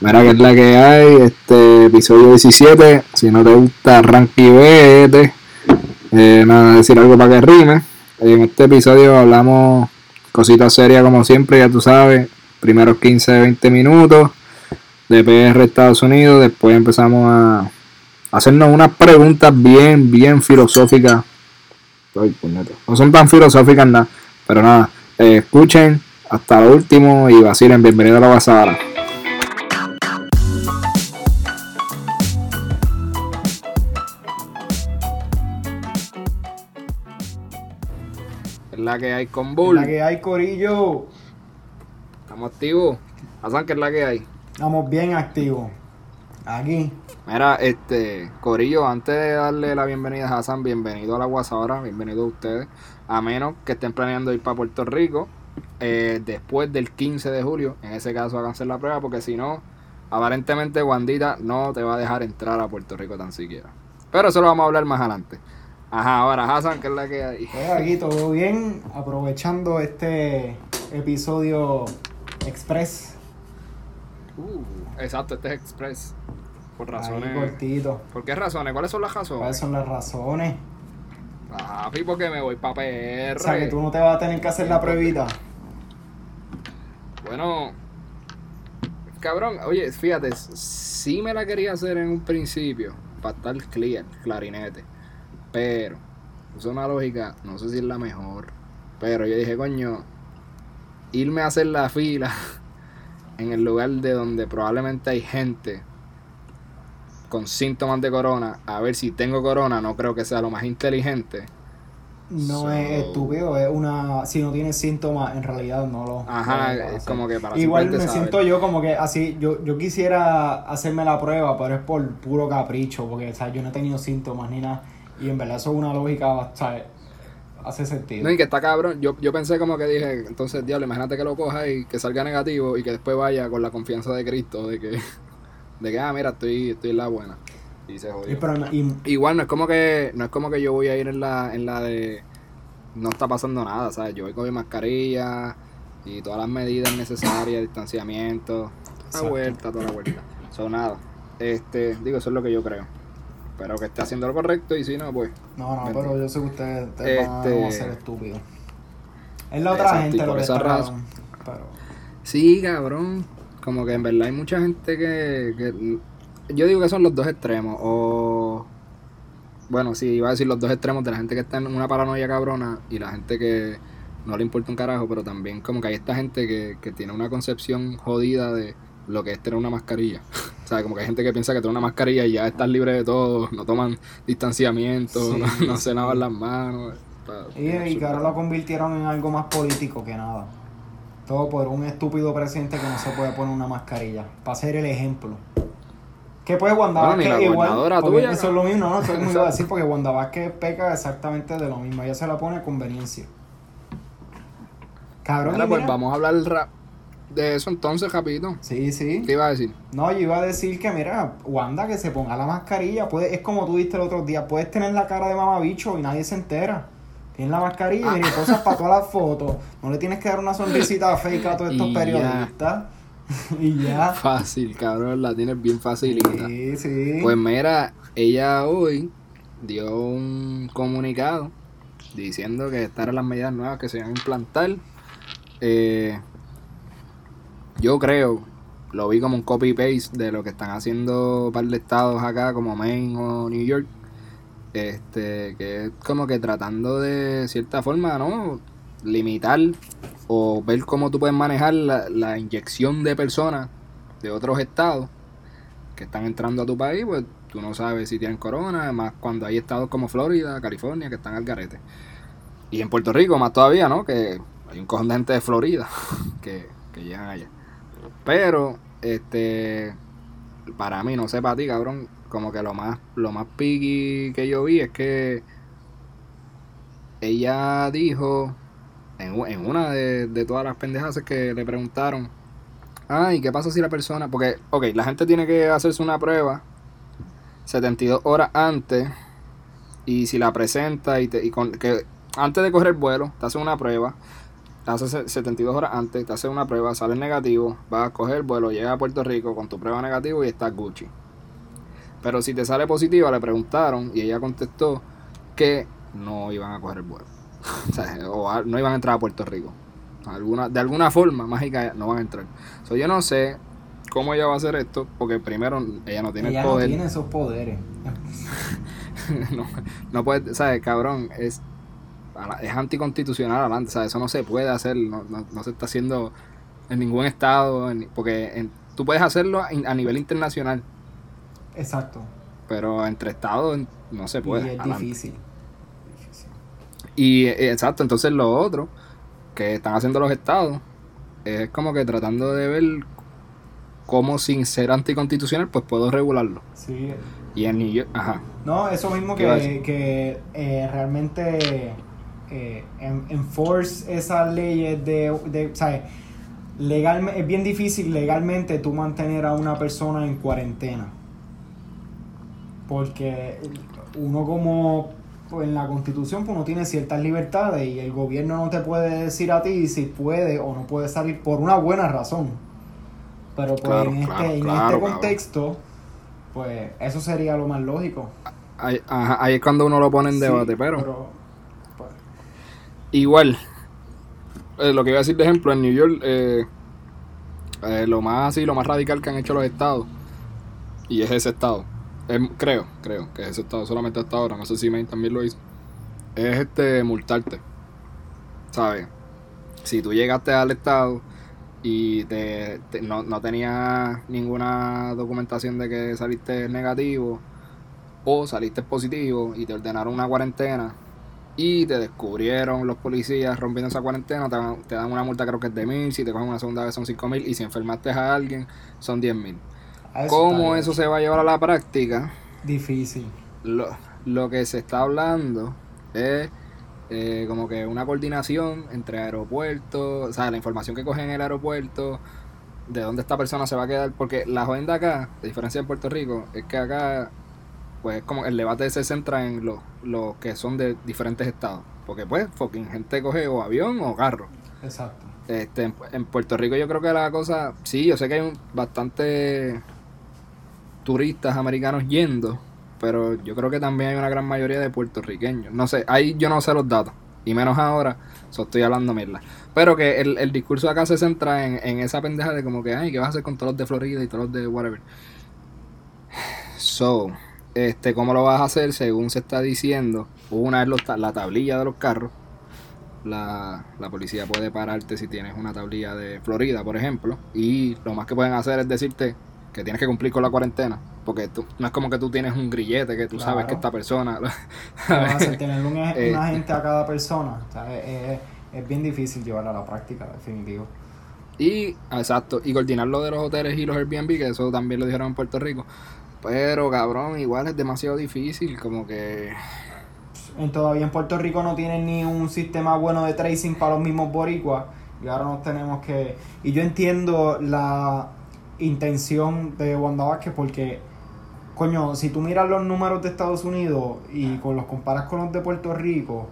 Mira que es la que hay, este episodio 17. Si no te gusta, arranque y vete. Eh, nada, decir algo para que rime. En este episodio hablamos cositas serias como siempre, ya tú sabes. Primeros 15, 20 minutos de PR Estados Unidos. Después empezamos a hacernos unas preguntas bien, bien filosóficas. no son tan filosóficas nada, pero nada. Eh, escuchen hasta lo último y vacilen. Bienvenido a la pasada. La que hay con Bull. La que hay, Corillo. Estamos activos. Hassan, ¿qué es la que hay? Estamos bien activos. Aquí. Mira, este, Corillo, antes de darle la bienvenida a Hassan, bienvenido a la Guasabara, bienvenido a ustedes. A menos que estén planeando ir para Puerto Rico eh, después del 15 de julio. En ese caso, háganse la prueba, porque si no, aparentemente Wandita no te va a dejar entrar a Puerto Rico tan siquiera. Pero eso lo vamos a hablar más adelante. Ajá, ahora Hassan, ¿qué es la que hay? Pues aquí todo bien, aprovechando este episodio express. Uh, exacto, este es express. Por razones. Ahí cortito. ¿Por qué razones? ¿Cuáles son las razones? ¿Cuáles son las razones? Ah, porque me voy para PR. O sea, que tú no te vas a tener que hacer la pruebita. Bueno, cabrón, oye, fíjate, sí me la quería hacer en un principio, para estar clear, clarinete. Pero, es una lógica, no sé si es la mejor. Pero yo dije, coño, irme a hacer la fila en el lugar de donde probablemente hay gente con síntomas de corona, a ver si tengo corona, no creo que sea lo más inteligente. No es estúpido, es una. Si no tienes síntomas, en realidad no lo. Ajá, es como que para Igual me siento yo como que así. Yo, yo quisiera hacerme la prueba, pero es por puro capricho, porque o sea, yo no he tenido síntomas ni nada. Y en verdad eso es una lógica bastante... Hace sentido. No, y que está cabrón. Yo, yo pensé como que dije, entonces, diablo, imagínate que lo coja y que salga negativo y que después vaya con la confianza de Cristo de que, de que ah, mira, estoy, estoy en la buena. Y se jodió. Igual no es como que, no es como que yo voy a ir en la, en la de no está pasando nada, ¿sabes? Yo voy con mi mascarilla y todas las medidas necesarias, distanciamiento, toda la vuelta, toda la vuelta. Son nada. Este, digo, eso es lo que yo creo. Pero que esté haciendo lo correcto y si no, pues. No, no, pero yo sé que ustedes, van a este, ser estúpidos. Es la otra gente lo que está pero... Sí, cabrón. Como que en verdad hay mucha gente que, que. Yo digo que son los dos extremos. O. Bueno, sí, iba a decir los dos extremos de la gente que está en una paranoia cabrona y la gente que no le importa un carajo, pero también como que hay esta gente que, que tiene una concepción jodida de lo que es tener una mascarilla. o sea, como que hay gente que piensa que tener una mascarilla y ya estás libre de todo, no toman distanciamiento, no, se lavan las manos. y, y que ahora lo convirtieron en algo más político que nada. Todo por un estúpido presidente que no se puede poner una mascarilla. Para ser el ejemplo. ¿Qué puede Wanda igual? Tuya, eso es lo mismo, ¿no? Eso es muy a decir porque Wanda Vázquez peca exactamente de lo mismo. Ella se la pone a conveniencia. Cabrón. pues vamos a hablar de eso entonces, rapidito. Sí, sí. ¿Qué iba a decir? No, yo iba a decir que, mira, Wanda, que se ponga la mascarilla. Puede, es como tú viste el otro día, puedes tener la cara de mamabicho y nadie se entera. Tienes la mascarilla y ah. cosas para todas las fotos. No le tienes que dar una sonrisita fake a todos estos periodistas. y ya. Fácil, cabrón, la tienes bien fácil. Sí, sí. Pues mira, ella hoy dio un comunicado diciendo que estas eran las medidas nuevas que se iban a implantar. Eh, yo creo, lo vi como un copy-paste de lo que están haciendo un par de estados acá, como Maine o New York. Este, que es como que tratando de cierta forma, ¿no? Limitar o ver cómo tú puedes manejar la, inyección de personas de otros estados que están entrando a tu país, pues tú no sabes si tienen corona, además cuando hay estados como Florida, California, que están al garete. Y en Puerto Rico más todavía, ¿no? Que hay un cojón de gente de Florida que, que llegan allá. Pero, este, para mí, no sé para ti, cabrón, como que lo más, lo más piqui que yo vi es que ella dijo en, en una de, de, todas las pendejas que le preguntaron, ay, ¿qué pasa si la persona, porque, ok, la gente tiene que hacerse una prueba 72 horas antes y si la presenta y, te, y con, que antes de coger el vuelo, te hacen una prueba hace 72 horas antes, te hace una prueba, sale negativo, vas a coger vuelo, llega a Puerto Rico con tu prueba negativo y estás Gucci. Pero si te sale positiva, le preguntaron y ella contestó que no iban a coger el vuelo. o sea, o no iban a entrar a Puerto Rico. Alguna, de alguna forma mágica no van a entrar. So, yo no sé cómo ella va a hacer esto, porque primero ella no tiene el poder. no tiene esos poderes. no, no puede, ¿sabes? Cabrón, es, es anticonstitucional adelante, ¿sabes? Eso no se puede hacer, no, no, se está haciendo en ningún estado, porque tú puedes hacerlo a nivel internacional. Exacto. Pero entre estados no se puede. Y es difícil. Y eh, exacto, entonces lo otro que están haciendo los estados es como que tratando de ver cómo sin ser anticonstitucional pues puedo regularlo. Sí. Y en New York, ajá. No, eso mismo que, que eh, realmente eh, enforce esas leyes de, de ¿sabes? Legalmente, es bien difícil legalmente tú mantener a una persona en cuarentena. Porque uno como pues en la constitución pues uno tiene ciertas libertades y el gobierno no te puede decir a ti si puede o no puede salir por una buena razón. Pero pues en este, en este contexto, pues eso sería lo más lógico. Ahí, ahí es cuando uno lo pone en debate, pero. Igual, eh, lo que iba a decir de ejemplo, en New York, eh, eh, lo más así, lo más radical que han hecho los estados, y es ese estado, Em, creo, creo que ese estado solamente hasta ahora, no sé si Maine también lo hizo, es este multarte. ¿Sabes? Si tú llegaste al estado y te, no, no tenías ninguna documentación de que saliste negativo o saliste positivo y te ordenaron una cuarentena y te descubrieron los policías rompiendo esa cuarentena, te, dan una multa creo que es de mil, si te cogen una segunda vez son cinco mil y si enfermaste a alguien son diez mil. ¿Cómo eso se va a llevar a la práctica? Difícil. Lo, lo que se está hablando es eh, como que una coordinación entre aeropuertos, o sea, la información que cogen en el aeropuerto, de dónde esta persona se va a quedar, porque la joven de acá, de diferencia de Puerto Rico, es que acá, pues como el debate se centra en los lo que son de diferentes estados, porque pues, fucking gente coge o avión o carro. Exacto. Este, en, Puerto Rico yo creo que la cosa, sí, yo sé que hay un, bastante turistas americanos yendo, pero yo creo que también hay una gran mayoría de puertorriqueños. No sé, ahí yo no sé los datos, y menos ahora, so estoy hablando mierda. Pero que el, el discurso acá se centra en, en, esa pendeja de como que, ay, ¿qué vas a hacer con todos los de Florida y todos los de whatever? So, este, ¿cómo lo vas a hacer? Según se está diciendo, una es la tablilla de los carros. La, la, policía puede pararte si tienes una tablilla de Florida, por ejemplo. Y lo más que pueden hacer es decirte, que tienes que cumplir con la cuarentena. Porque tú, no es como que tú tienes un grillete que tú sabes que esta persona. tener un, eh, agente a cada persona. es, bien difícil llevarlo a la práctica, definitivo. Y, exacto, y coordinar lo de los hoteles y los Airbnb, que eso también lo dijeron en Puerto Rico. Pero, cabrón, igual es demasiado difícil, como que. Todavía en Puerto Rico no tienen ni un sistema bueno de tracing para los mismos boricuas. Y ahora nos tenemos que. Y yo entiendo la intención de Wanda Vázquez porque, coño, si tú miras los números de Estados Unidos y con los comparas con los de Puerto Rico,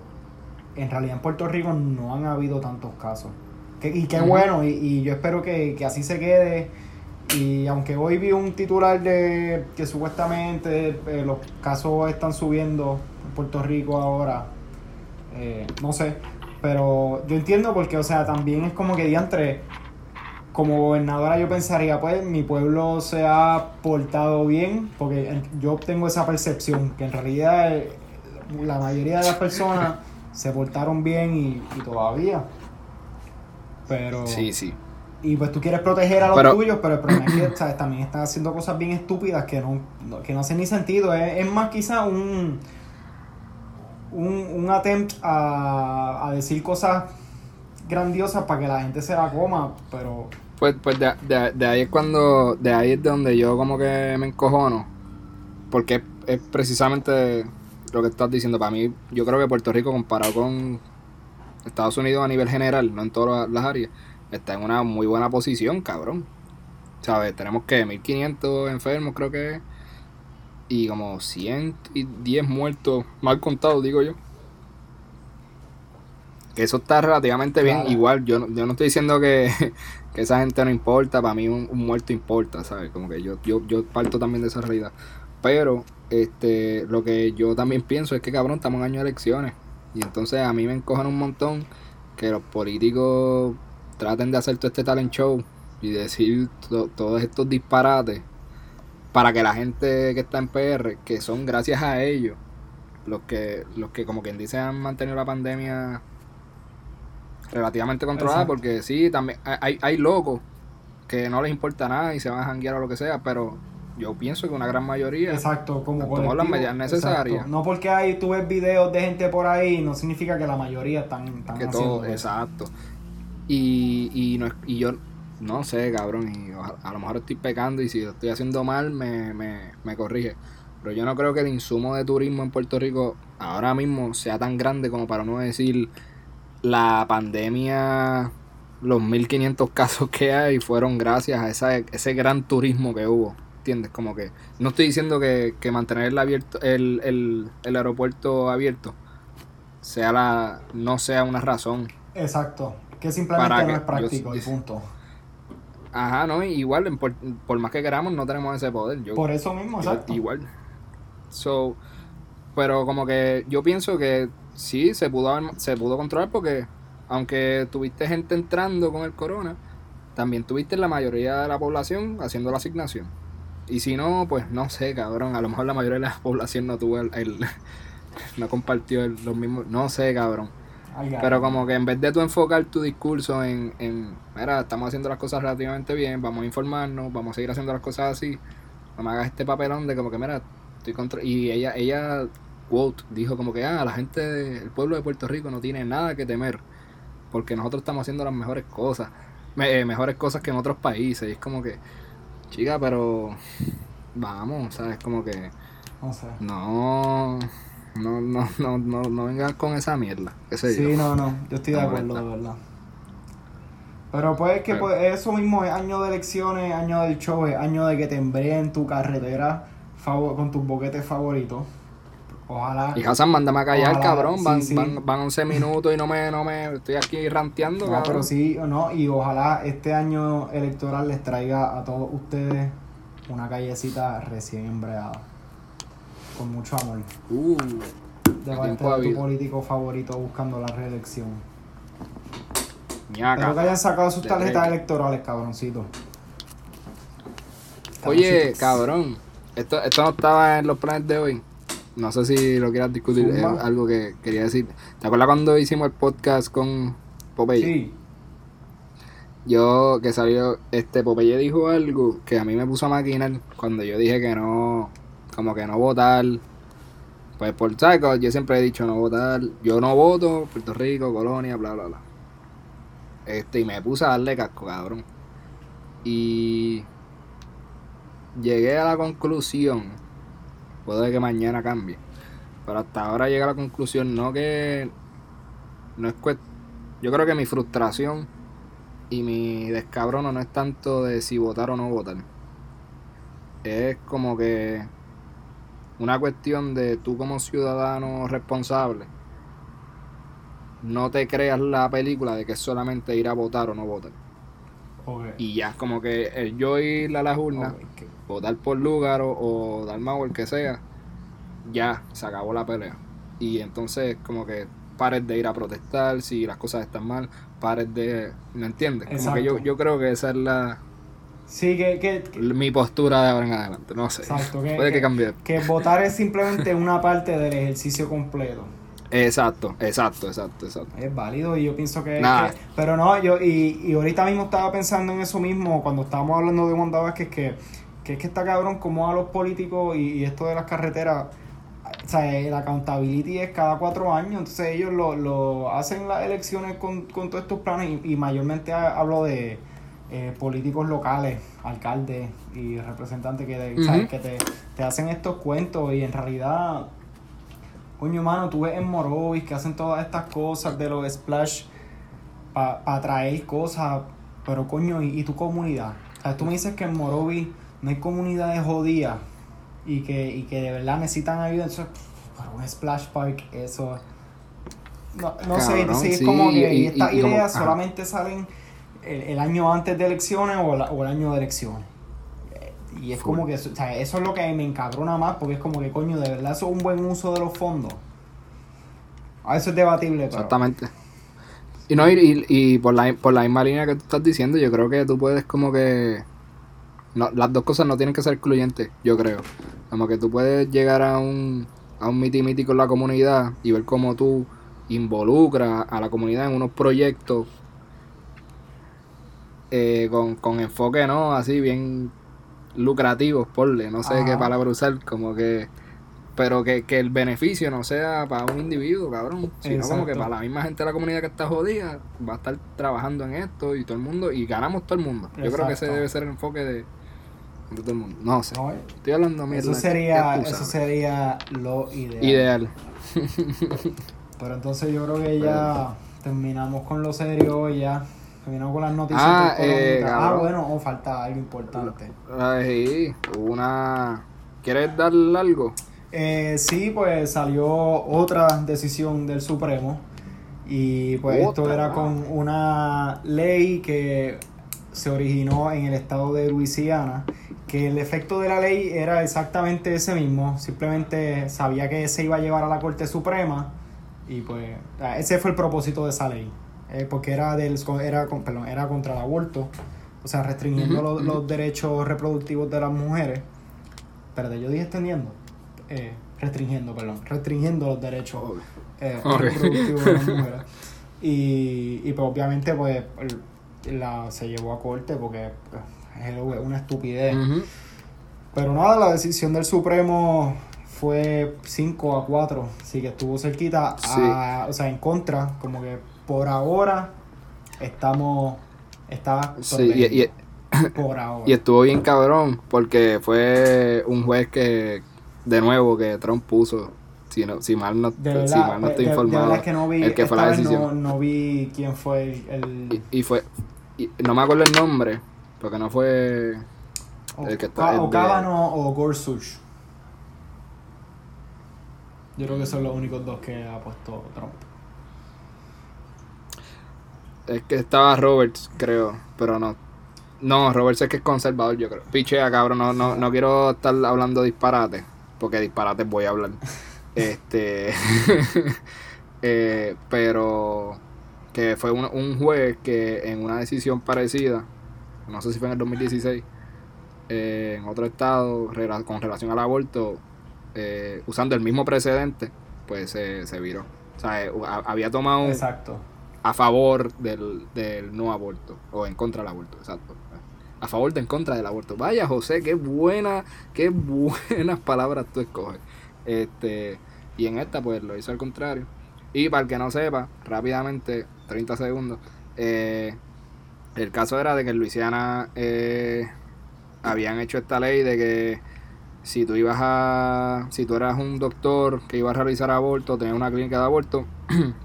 en realidad en Puerto Rico no han habido tantos casos. y qué bueno, y, yo espero que, así se quede. Y aunque hoy vi un titular de que supuestamente eh, los casos están subiendo en Puerto Rico ahora, eh, no sé, pero yo entiendo porque, o sea, también es como que diantre como gobernadora yo pensaría, pues mi pueblo se ha portado bien, porque yo tengo esa percepción, que en realidad eh, la mayoría de las personas se portaron bien y, todavía. Pero... Sí, sí. Y pues tú quieres proteger a los tuyos, pero el problema es que también están haciendo cosas bien estúpidas que no, que no hacen ni sentido. Es, más quizá un, un, un attempt a, a decir cosas grandiosas para que la gente se la coma, pero pues, pues de, de, ahí es cuando, de ahí es donde yo como que me encojono, porque es, precisamente lo que estás diciendo. Para mí, yo creo que Puerto Rico comparado con Estados Unidos a nivel general, no en todas las áreas, está en una muy buena posición, cabrón. ¿Sabes? Tenemos que 1500 enfermos, creo que y como 110 muertos, mal contados, digo yo. que eso está relativamente bien. Igual, yo, yo no estoy diciendo que, esa gente no importa, para mí un, muerto importa, ¿sabes? Como que yo, yo, yo parto también de esa realidad. Pero este lo que yo también pienso es que, cabrón, estamos en año de elecciones. Y entonces a mí me encojan un montón que los políticos traten de hacer todo este talent show y decir todos estos disparates para que la gente que está en PR, que son gracias a ellos, los que, los que como quien dice han mantenido la pandemia relativamente controlada, porque sí, también hay, hay locos que no les importa nada y se van a janguear o lo que sea, pero yo pienso que una gran mayoría exacto como tomó las medidas necesarias. No porque hay tú ves videos de gente por ahí no significa que la mayoría están, están que todo exacto y, y, no, y yo no sé cabrón y a lo mejor estoy pecando y si lo estoy haciendo mal me, me, me corrige pero yo no creo que el insumo de turismo en Puerto Rico ahora mismo sea tan grande como para no decir la pandemia los 1500 casos que hay fueron gracias a esa, ese gran turismo que hubo ¿Entiendes? Como que no estoy diciendo que, mantener el, abierto, el, el, aeropuerto abierto sea la no sea una razón. Exacto. Que simplemente no es práctico y punto. Ajá, no, igual, por, más que queramos, no tenemos ese poder. Yo, por eso mismo, exacto. Igual. So, pero como que yo pienso que sí se pudo se pudo controlar porque aunque tuviste gente entrando con el corona, también tuviste la mayoría de la población haciendo la asignación. Y si no, pues no sé, cabrón. A lo mejor la mayoría de la población no tuvo el. no compartió los mismos. No sé, cabrón. Pero como que en vez de tú enfocar tu discurso en, en. Mira, estamos haciendo las cosas relativamente bien, vamos a informarnos, vamos a seguir haciendo las cosas así. No me hagas este papelón de como que, mira, estoy contra. Y ella, ella, quote, dijo como que, ah, la gente, el pueblo de Puerto Rico no tiene nada que temer. Porque nosotros estamos haciendo las mejores cosas. Eh, mejores cosas que en otros países. Y es como que Chica, pero vamos, ¿sabes? Como que no sé. No, no, no, no, no, no vengas con esa mierda. sí, no, no, yo estoy de acuerdo, de verdad. Pero pues que pues, eso mismo es año de elecciones, año del show, es año de que te en tu carretera con tus boquetes favoritos. Ojalá. Y Hassan, mándame a callar, cabrón. Van, Van, van, 11 minutos y no me, no me estoy aquí ranteando. No, pero sí, no, y ojalá este año electoral les traiga a todos ustedes una callecita recién embreada. Con mucho amor. Uh, de parte de tu político favorito buscando la reelección. Espero que hayan sacado sus tarjetas electorales, cabroncito. Oye, cabrón. Esto, esto no estaba en los planes de hoy no sé si lo quieras discutir, es algo que quería decir. ¿Te acuerdas cuando hicimos el podcast con Popeye? Sí. Yo, que salió, este Popeye dijo algo que a mí me puso a maquinar cuando yo dije que no, como que no votar. Pues por saco, yo siempre he dicho no votar. Yo no voto, Puerto Rico, Colonia, bla, bla, bla. Este, y me puse a darle casco, cabrón. Y llegué a la conclusión Puede que mañana cambie. Pero hasta ahora llega a la conclusión, no que. No es Yo creo que mi frustración y mi descabrono no es tanto de si votar o no votar. Es como que. Una cuestión de tú como ciudadano responsable. No te creas la película de que es solamente ir a votar o no votar. Y ya, como que yo ir a las urnas, votar por lugar o, dar más o el que sea, ya se acabó la pelea. Y entonces, como que pares de ir a protestar si las cosas están mal, pares de. ¿Me entiendes? Como que yo, yo creo que esa es la. Sí, que, Mi postura de ahora en adelante, no sé. Exacto, Puede que, cambie. Que votar es simplemente una parte del ejercicio completo. Exacto, exacto, exacto, exacto. Es válido y yo pienso que... pero no, yo y, y ahorita mismo estaba pensando en eso mismo cuando estábamos hablando de Wanda Vázquez que, que es que está cabrón como a los políticos y, esto de las carreteras, o sea, la accountability es cada cuatro años, entonces ellos lo, lo hacen las elecciones con, con todos estos planes y, mayormente hablo de eh, políticos locales, alcaldes y representantes que, que te, te hacen estos cuentos y en realidad Coño, mano, tú ves en Morovis que hacen todas estas cosas de los splash para pa traer cosas, pero coño, ¿y, tu comunidad? Sea, tú me dices que en Morovis no hay comunidades jodidas y que, y que de verdad necesitan ayuda. Entonces, para un splash park, eso. No, no sé, sí, es como que estas ideas solamente salen el, año antes de elecciones o, o, el año de elecciones. Y es como que, o sea, eso es lo que me encabrona más, porque es como que, coño, de verdad eso es un buen uso de los fondos. A eso es debatible, Exactamente. Y no, y, y, por, la, por la misma línea que tú estás diciendo, yo creo que tú puedes como que... No, las dos cosas no tienen que ser excluyentes, yo creo. Como que tú puedes llegar a un, a un miti miti con la comunidad y ver cómo tú involucras a la comunidad en unos proyectos eh, con, con enfoque, ¿no? Así bien lucrativos, porle, no sé qué palabra usar, como que pero que, el beneficio no sea para un individuo, cabrón, sino como que para la misma gente de la comunidad que está jodida, va a estar trabajando en esto y todo el mundo, y ganamos todo el mundo. Yo creo que ese debe ser el enfoque de, todo el mundo. No sé. Estoy hablando mierda. Eso sería, eso sería lo ideal. Ideal. pero entonces yo creo que ya terminamos con lo serio ya. Terminamos con las noticias. Ah, eh, ah bueno, o falta algo importante. Ay, una... ¿Quieres darle algo? Eh, sí, pues salió otra decisión del Supremo. Y pues esto era con una ley que se originó en el estado de Luisiana, que el efecto de la ley era exactamente ese mismo, simplemente sabía que se iba a llevar a la Corte Suprema y pues ese fue el propósito de esa ley. Eh, porque era, del, era, perdón, era contra el aborto, o sea, restringiendo los, derechos reproductivos de las mujeres. Perdón, yo dije extendiendo, eh, restringiendo, perdón, restringiendo los derechos eh, reproductivos de las mujeres. Y, y pues obviamente pues la, se llevó a corte porque pues, es una estupidez. Pero nada, la decisión del Supremo fue 5 a 4, así que estuvo cerquita, o sea, en contra, como que por ahora estamos. Está sí, y, por ahora. Y estuvo bien cabrón, porque fue un juez que, de nuevo, que Trump puso. Si, no, si mal no, si mal no estoy informado, que no vi, el que fue la decisión. No, vi quién fue el. Y, fue. no me acuerdo el nombre, porque no fue. O, el que está, o Kavanaugh o Gorsuch. Yo creo que son los únicos dos que ha puesto Trump. Es que estaba Roberts, creo, pero no. No, Roberts es que es conservador, yo creo. Pichea, cabrón, no, no, no quiero estar hablando disparate, porque disparate voy a hablar. este. eh, pero. Que fue un, un juez que en una decisión parecida, no sé si fue en el 2016, eh, en otro estado, con relación al aborto, eh, usando el mismo precedente, pues se, se viró. O sea, eh, había tomado. Exacto a favor del, del no aborto o en contra del aborto, exacto. A favor de en contra del aborto. Vaya, José, qué buena, qué buenas palabras tú escoges. Este, y en esta pues lo hizo al contrario. Y para el que no sepa, rápidamente, 30 segundos, eh, el caso era de que en Luisiana eh, habían hecho esta ley de que si tú ibas a, si tú eras un doctor que iba a realizar aborto, tenías una clínica de aborto,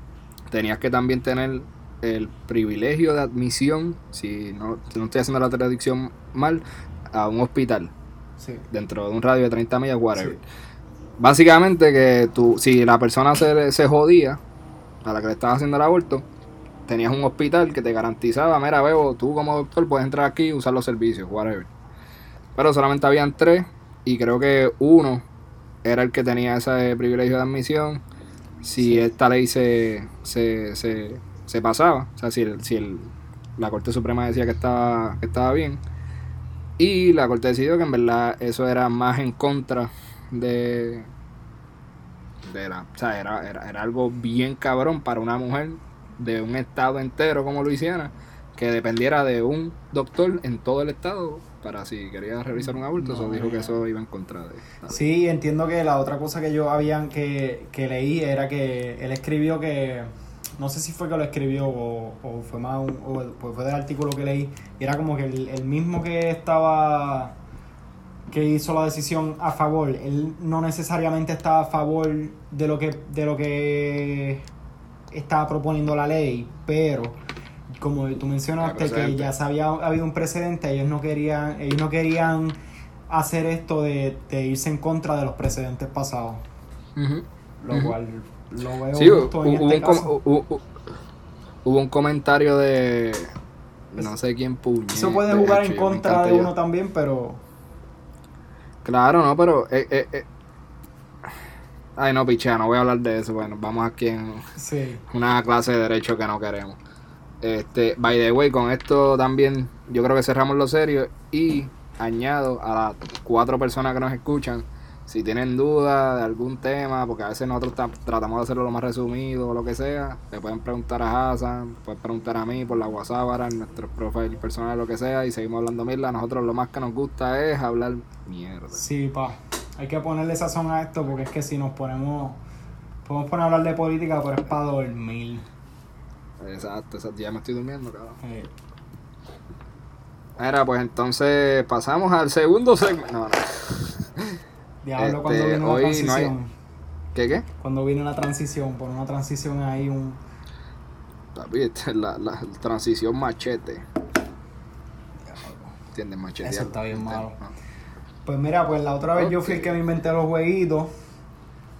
tenías que también tener el privilegio de admisión, si no, no estoy haciendo la traducción mal, a un hospital. Dentro de un radio de 30 millas, whatever. Básicamente que tú, si la persona se, se jodía, a la que le estabas haciendo el aborto, tenías un hospital que te garantizaba, mira, veo, tú como doctor puedes entrar aquí y usar los servicios, whatever. Pero solamente habían tres y creo que uno era el que tenía ese privilegio de admisión si esta ley se, se, se, se, pasaba, o sea, si, el, si el, la Corte Suprema decía que estaba, que estaba bien, y la Corte decidió que en verdad eso era más en contra de, de la, o sea, era, era, era algo bien cabrón para una mujer de un estado entero como Luisiana, que dependiera de un doctor en todo el estado para si quería realizar un aborto, eso dijo que eso iba en contra de... Sí, entiendo que la otra cosa que yo habían que, que leí era que él escribió que, no sé si fue que lo escribió o, fue más un, o pues fue del artículo que leí, y era como que el, mismo que estaba que hizo la decisión a favor, él no necesariamente estaba a favor de lo que de lo que estaba proponiendo la ley, pero como tú mencionaste que ya se había habido un precedente, ellos no querían, ellos no querían hacer esto de, irse en contra de los precedentes pasados. Lo cual lo veo sí, hubo, en este un caso. Hubo, un comentario de no sé quién puñe. Eso puede jugar en contra de uno también, pero. Claro, no, pero. Eh, eh, eh. Ay, no, pichea, no voy a hablar de eso. Bueno, vamos aquí en una clase de derecho que no queremos. Este, by the way, con esto también yo creo que cerramos lo serio y añado a las cuatro personas que nos escuchan si tienen dudas de algún tema, porque a veces nosotros tratamos de hacerlo lo más resumido o lo que sea, le pueden preguntar a Hassan, pueden preguntar a mí por la WhatsApp, en nuestro profile personal, lo que sea, y seguimos hablando mierda. Nosotros lo más que nos gusta es hablar mierda. Sí, pa. Hay que ponerle sazón a esto, porque es que si nos ponemos. Podemos poner a hablar de política, pero es para dormir. Exacto, exacto. Ya me estoy durmiendo, cabrón. Mira, pues entonces pasamos al segundo segmento. No, no. Diablo, cuando este, viene una transición. ¿Qué qué? Cuando viene una transición, por una transición ahí un. la, la transición machete. ¿Entiendes? Machete. Eso está bien malo. Pues mira, pues la otra vez yo fui el que me inventé los jueguitos.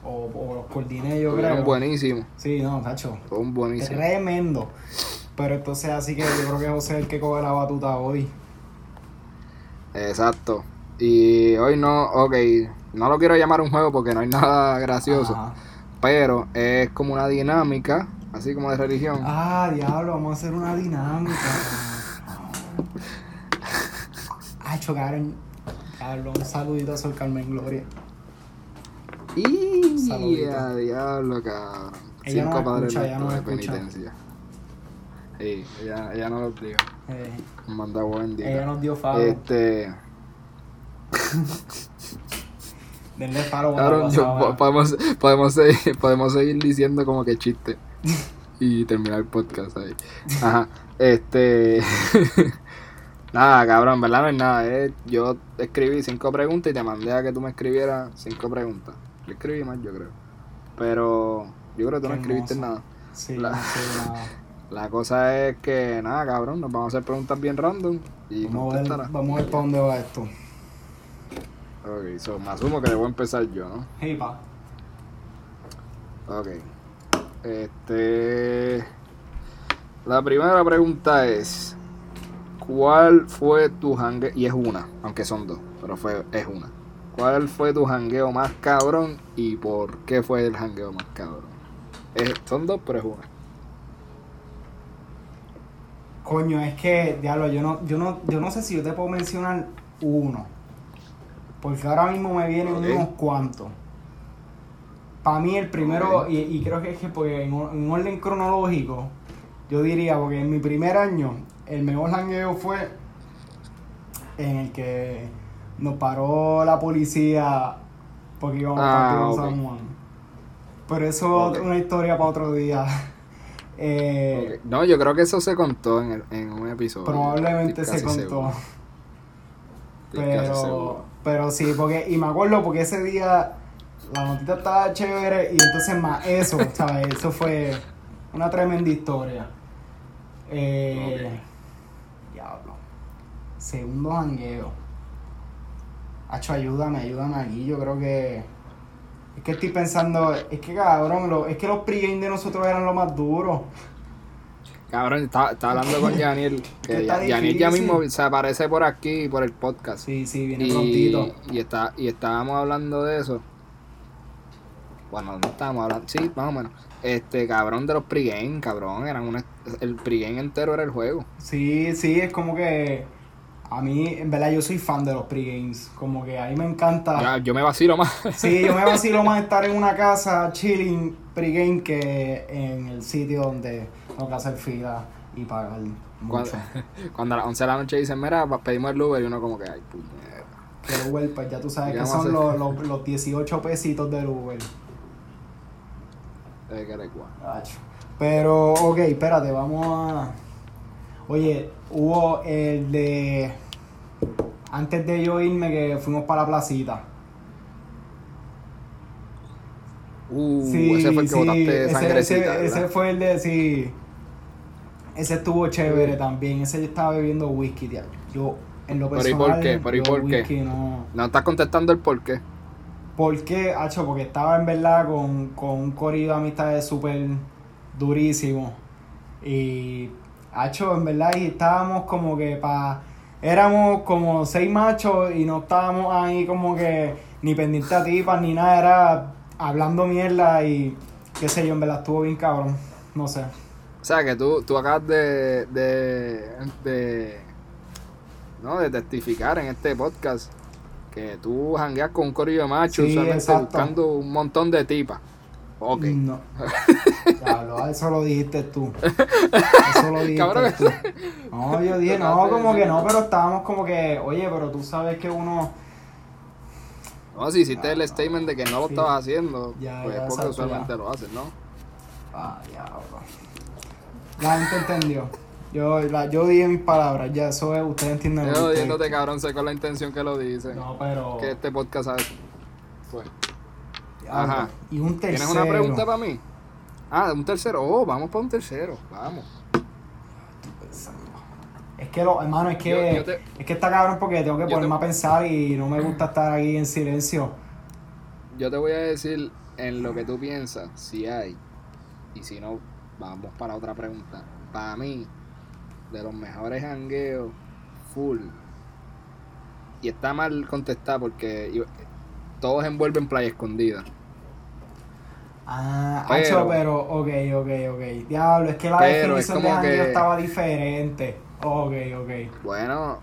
O, o los coordiné, yo creo. buenísimo. Sí, no, Tacho. Son buenísimos. Tremendo. Pero entonces, así que yo creo que José es el que coge la batuta hoy. Exacto. Y hoy no, ok, no lo quiero llamar un juego porque no hay nada gracioso. Pero es como una dinámica, así como de religión. Ah, diablo, vamos a hacer una dinámica. Ay, chocaron. Diablo, un saludito a Sol Carmen Gloria. A diablo, cabrón. Ella Cinco no padres escucha, no de penitencia. Sí, ella, ella no lo dijo. Eh. Manda buen día. Ella nos dio favor. Este. Denle paro podemos, podemos, seguir, podemos seguir diciendo como que chiste. y terminar el podcast ahí. Ajá. Este. nada, cabrón, verdad no es nada. yo escribí cinco preguntas y te mandé a que tú me escribieras cinco preguntas. Escribí más, yo creo. Pero yo creo que tú no escribiste nada. Sí, la, nada. La cosa es que, nada, cabrón, nos vamos a hacer preguntas bien random. Y vamos, a ver, vamos a ver para dónde va esto. Ok, so, me asumo que debo empezar yo, ¿no? Hey, pa. Ok. Este. La primera pregunta es: ¿Cuál fue tu jangueo? Y es una, aunque son dos, pero fue, es una. ¿Cuál fue tu jangueo más cabrón y por qué fue el jangueo más cabrón? Es, son dos, pero es una. Coño, es que, diablo, yo no, yo no, yo no sé si yo te puedo mencionar uno. Porque ahora mismo me vienen unos cuantos. Para mí el primero, y, creo que es que porque en, un orden cronológico, yo diría, porque en mi primer año, el mejor jangueo fue en el que nos paró la policía porque íbamos a ah, San Juan. Pero eso es una historia para otro día. Eh, no, yo creo que eso se contó en, en un episodio. Probablemente se contó. Pero, pero sí, porque, y me acuerdo porque ese día la notita estaba chévere y entonces más eso, ¿sabes? Eso fue una tremenda historia. Eh, Diablo. Segundo jangueo. Hacho, ayúdame, ayúdame aquí. Yo creo que. Es que estoy pensando. Es que cabrón, lo, es que los pregame de nosotros eran lo más duro. Cabrón, estaba, hablando con Yaniel. Que Yaniel ya mismo se aparece por aquí, por el podcast. Sí, sí, viene y, prontito. Y, está, y estábamos hablando de eso. Bueno, no estábamos hablando. Sí, más o menos. Este, cabrón, de los pregame, cabrón. Eran una, el pregame entero era el juego. Sí, sí, es como que. A mí, en verdad, yo soy fan de los pregames. Como que a mí me encanta. Ya, yo me vacilo más. Sí, yo me vacilo más estar en una casa chilling pregame que en el sitio donde tengo que hacer fila y pagar mucho. Cuando, a las 11 de la noche dicen, mira, pedimos el Uber y uno como que, ay, puñera. Que el Uber, pues ya tú sabes que son los, los, los, 18 pesitos del Uber. Eh, que Pero, ok, espérate, vamos a... Oye, hubo el de... Antes de yo irme que fuimos para la placita. Uh, ese fue el que botaste sangrecita. Ese, ese, fue el de, sí. Ese estuvo chévere también. Ese yo estaba bebiendo whisky, tío. Yo, en lo personal. ¿Pero y por qué? ¿Pero y por qué? No... no estás contestando el por qué. ¿Por qué? Hacho, porque estaba en verdad con, con un corrido de amistades súper durísimo. Y, hacho, en verdad, y estábamos como que para... Éramos como seis machos y no estábamos ahí como que ni pendiente a tipas ni nada, era hablando mierda y qué sé yo, en verdad estuvo bien cabrón, no sé. O sea, que tú, tú acabas de, de, de, ¿no? de testificar en este podcast que tú jangueas con un corillo de machos buscando un montón de tipas. Ok. No. eso lo dijiste tú. Eso lo dijiste tú. No, yo dije, no, como que no, pero estábamos como que, oye, pero tú sabes que uno. No, si hiciste el statement de que no lo estabas haciendo, pues es porque usualmente lo haces, ¿no? Ah, ya, bro. La gente entendió. Yo, la, yo dije mis palabras, ya eso es, ustedes entienden. Yo diciéndote, cabrón, sé con la intención que lo dice. No, pero. Que este podcast sabe. Pues. Ajá. Y un tercero. ¿Tienes una pregunta para mí? Ah, un tercero. Oh, vamos para un tercero. Vamos. Es que, lo, hermano, es que, es que está cabrón porque tengo que ponerme a pensar y no me gusta estar aquí en silencio. Yo te voy a decir en lo que tú piensas, si hay. Y si no, vamos para otra pregunta. Para mí, de los mejores hangueos, full. Y está mal contestar porque todos envuelven playa escondida. Ah, pero, pero, ok, ok, ok. Diablo, es que la definición de hangueo estaba diferente. Ok, ok. Bueno,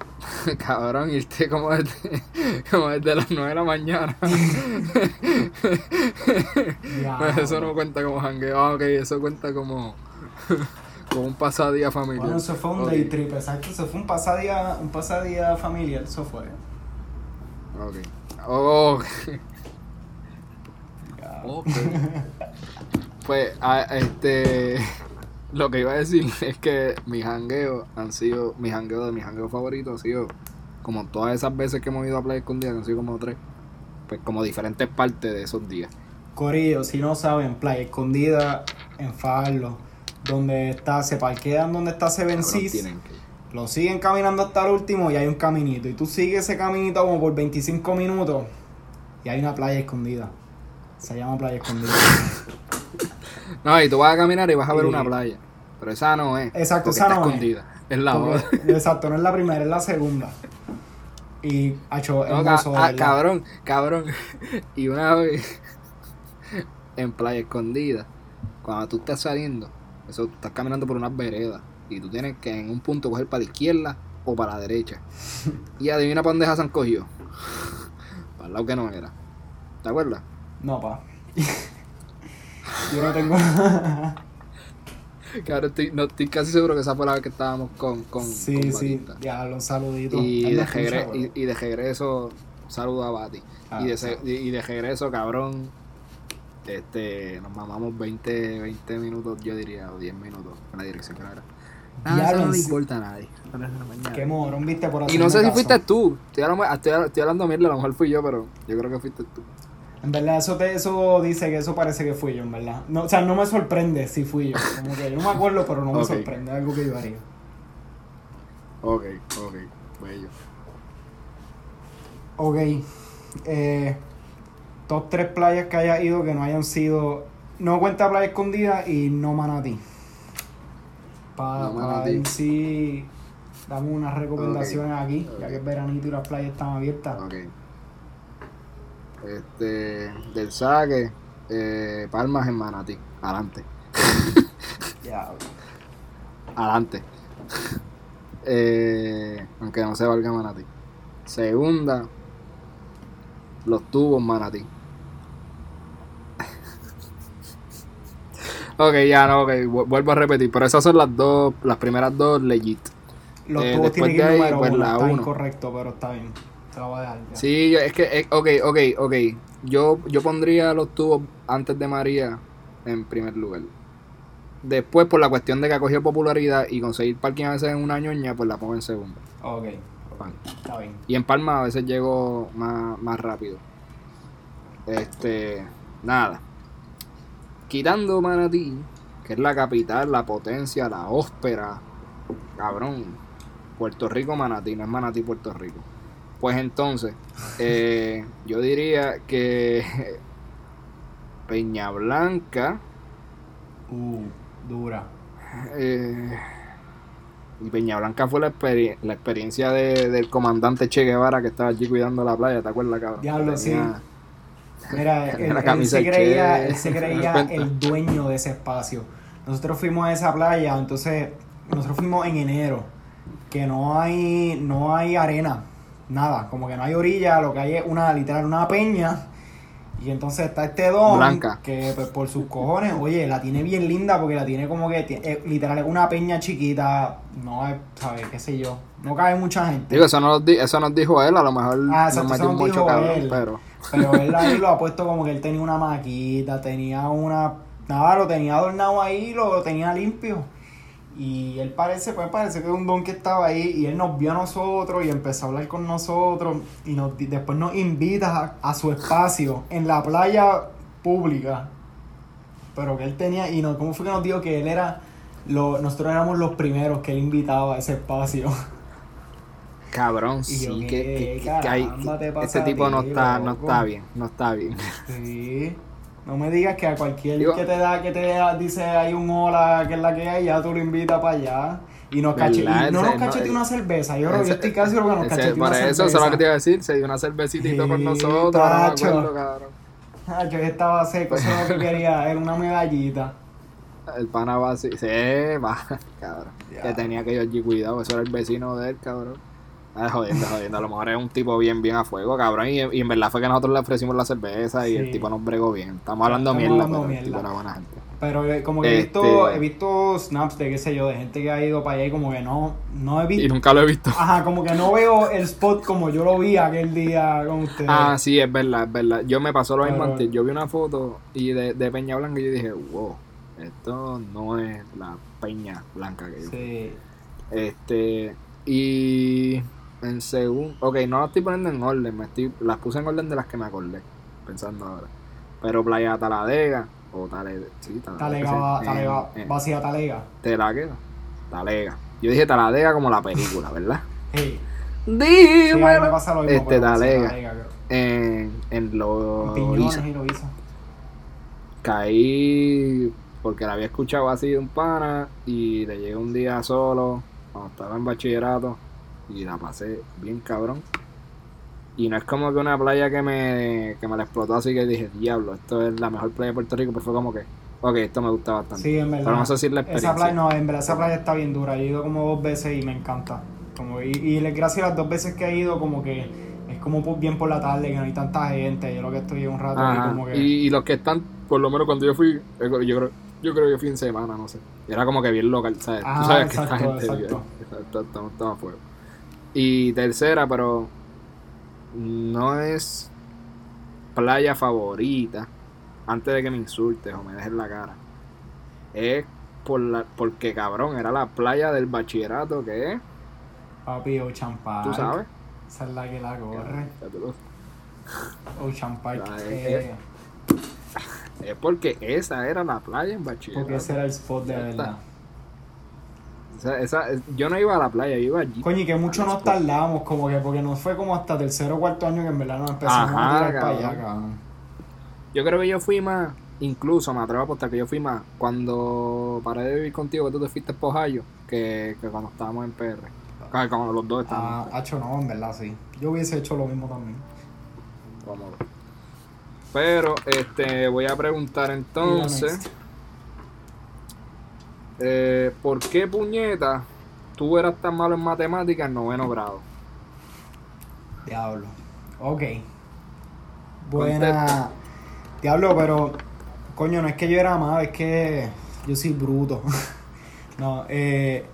cabrón, irte como desde, como desde las 9 de la mañana. Pues eso no cuenta como hangueo. Ah, ok, eso cuenta como, como un pasadía familiar. Bueno, eso fue un day trip, exacto. Eso fue un pasadía, un pasadía familiar, eso fue. Ok. Oh, okay. Pues, a, este lo que iba a decir es que mis jangueos han sido, mis jangueos de mis jangueos favoritos han sido como todas esas veces que hemos ido a Playa Escondida, que han sido como tres, pues como diferentes partes de esos días. Corillo, si no saben, Playa Escondida en Farlo, donde está, se parquean donde está Seven Seas, lo siguen caminando hasta el último y hay un caminito. Y tú sigues ese caminito como por 25 minutos y hay una playa escondida. Se llama Playa Escondida. No, y tú vas a caminar y vas a ver una playa. Pero esa no es. Exacto, esa no escondida. Es, la otra. Exacto, no es la primera, es la segunda. Y, hecho no, ah, cabrón, cabrón. Y una vez en playa escondida, cuando tú estás saliendo, eso estás caminando por unas veredas y tú tienes que en un punto coger para la izquierda o para la derecha. Y adivina para dónde se han cogido. Para el lado que no era. ¿Te acuerdas? No, pa. Yo no tengo. Claro, estoy, no, estoy casi seguro que esa fue la vez que estábamos con. con sí, sí, ya, un saludito. Y de, regreso, y, y, de regreso, saludo a Bati. Ah, y, de, y de regreso, cabrón, este, nos mamamos 20, 20 minutos, yo diría, o 10 minutos en la dirección que era. Ah, no le importa a nadie. Qué morón, viste por Y no sé si fuiste tú. Estoy hablando, estoy, estoy hablando mierda, a lo mejor fui yo, pero yo creo que fuiste tú. En verdad, eso, te, eso dice que eso parece que fui yo, en verdad. No, o sea, no me sorprende si fui yo. Como que yo no me acuerdo, pero no me sorprende. Es algo que yo haría. Ok, ok, bello. Ok. Eh, top tres playas que haya ido que no hayan sido. No cuenta Playa Escondida y no Manatí. Para no ver si damos unas recomendaciones aquí, ya que es veranito y las playas están abiertas. Okay. Este, del saque, eh, Palmas en Manatí. Adelante. Ya. Adelante. Eh, aunque no se valga Manatí. Segunda, los tubos Manatí. ok, ya no, ok, vuelvo a repetir. Pero esas son las dos, las primeras dos legit. Los eh, tubos tienen que ir número pues, la está incorrecto, pero está bien. Sí, es que, eh, ok, ok, ok. Yo, yo pondría los tubos antes de María en primer lugar. Después, por la cuestión de que ha cogido popularidad y conseguir parking a veces en una ñoña, pues la pongo en segundo. Ok. Está bien. Y en Palma a veces llego más, más rápido. Este, nada. Quitando Manatí, que es la capital, la potencia, la óspera. Cabrón. Puerto Rico, Manatí, no es Manatí, Puerto Rico. Pues entonces, eh, yo diría que Peña Blanca. Uh, dura. Eh, y Peña Blanca fue la, experiencia del comandante Che Guevara que estaba allí cuidando la playa, ¿te acuerdas, cabrón? Diablo, sí. Mira, él, se creía, él se creía el dueño de ese espacio. Nosotros fuimos a esa playa, entonces nosotros fuimos en enero, que no hay, no hay arena, nada, como que no hay orilla, lo que hay es una, literal, una peña. Y entonces está este don Blanca. que pues, por sus cojones, oye, la tiene bien linda porque la tiene como que eh, literal es una peña chiquita, no es, ¿sabes? qué sé yo, no cabe mucha gente. Digo, eso, no eso nos dijo él, a lo mejor ah, nos metió mucho él, pero pero él ahí lo ha puesto como que él tenía una maquita, tenía una nada, lo tenía adornado ahí, lo tenía limpio. Y él parece, pues parece que es un don que estaba ahí y él nos vio a nosotros y empezó a hablar con nosotros y nos, después nos invita a, su espacio en la playa pública. Pero que él tenía, y no, ¿cómo fue que nos dijo que él era, lo, nosotros éramos los primeros que él invitaba a ese espacio? Cabrón, sí, que, este tipo no está, no está bien, no está bien. Sí. No me digas que a cualquier que te da, que te dice hay un hola, que es la que hay, ya tú lo invitas para allá. Y, nos cache, no nos cachete una cerveza. Yo, yo estoy casi lo que nos cachete una cerveza. Por eso, eso es lo que te iba a decir. Se dio una cervecita con nosotros. Tacho. No me acuerdo, Yo estaba seco, eso es lo que quería. Era una medallita. El pana va así. Sí, va, cabrón. Que tenía que ir allí cuidado. Eso era el vecino de él, cabrón. Ah, jodiendo, jodiendo. A lo mejor es un tipo bien, bien a fuego, cabrón. Y, y en verdad fue que nosotros le ofrecimos la cerveza y el tipo nos bregó bien. Estamos hablando mierda, pero el tipo era buena gente. Pero eh, como que he visto, este he visto snaps de qué sé yo, de gente que ha ido para allá y como que no, no he visto. Y nunca lo he visto. Ajá, como que no veo el spot como yo lo vi aquel día con ustedes. Ah, sí, es verdad, es verdad. Yo me pasó lo mismo antes. Yo vi una foto y de, de Peña Blanca y yo dije, wow, esto no es la Peña Blanca que yo. Sí. Este, y en segundo. Ok, no las estoy poniendo en orden. Me estoy, las puse en orden de las que me acordé. Pensando ahora. Pero Playa Taladega. O Talega. Sí, Talega. Talega, talega vacía Talega. Talega. Talega. Yo dije Taladega como la película, ¿verdad? Sí. Dime. este Talega. en, en lo. Caí porque la había escuchado así de un pana y le llegué un día solo cuando estaba en bachillerato y la pasé bien cabrón. Y no es como que una playa que me, que me la explotó así que dije, diablo, esto es la mejor playa de Puerto Rico, pero fue como que, ok, esto me gusta bastante. Sí, en verdad. Pero no sé si la experiencia. Esa playa, no, en verdad esa playa está bien dura. He ido como dos veces y me encanta. Como, y, y gracias a las dos veces que he ido, como que es como bien por la tarde, que no hay tanta gente. Yo lo que estoy un rato y como que. Y, los que están, por lo menos cuando yo fui, yo creo, yo creo que fui en semana, no sé. Era como que bien local, ¿sabes? Tú sabes que esta gente exacto. Estamos fuego. Y tercera, pero no es playa favorita. Antes de que me insultes o me dejes la cara. Es por la, porque cabrón, era la playa del bachillerato que es. Papi, Ocean Park. ¿Tú sabes? Esa es la que la corre. Ocean Park. Es, es, porque esa era la playa en bachillerato. Porque ese era el spot de verdad. Esa, yo no iba a la playa, yo iba allí. Coño, y que mucho nos tardamos, como que, porque no fue como hasta tercero o cuarto año que en verdad nos empezamos a tirar para allá, cabrón. Yo creo que yo fui más, incluso me atrevo a apostar que yo fui más cuando paré de vivir contigo, que tú te fuiste pojallo, que, que cuando estábamos en PR. Cuando los dos estábamos. Ah, hecho no, en verdad, sí. Yo hubiese hecho lo mismo también. Vamos Pero, este, voy a preguntar entonces. Eh, ¿Por qué puñeta tú eras tan malo en matemáticas en noveno grado? Diablo. Ok. Buena. Diablo, pero. Coño, no es que yo era malo, es que yo soy bruto. no, eh.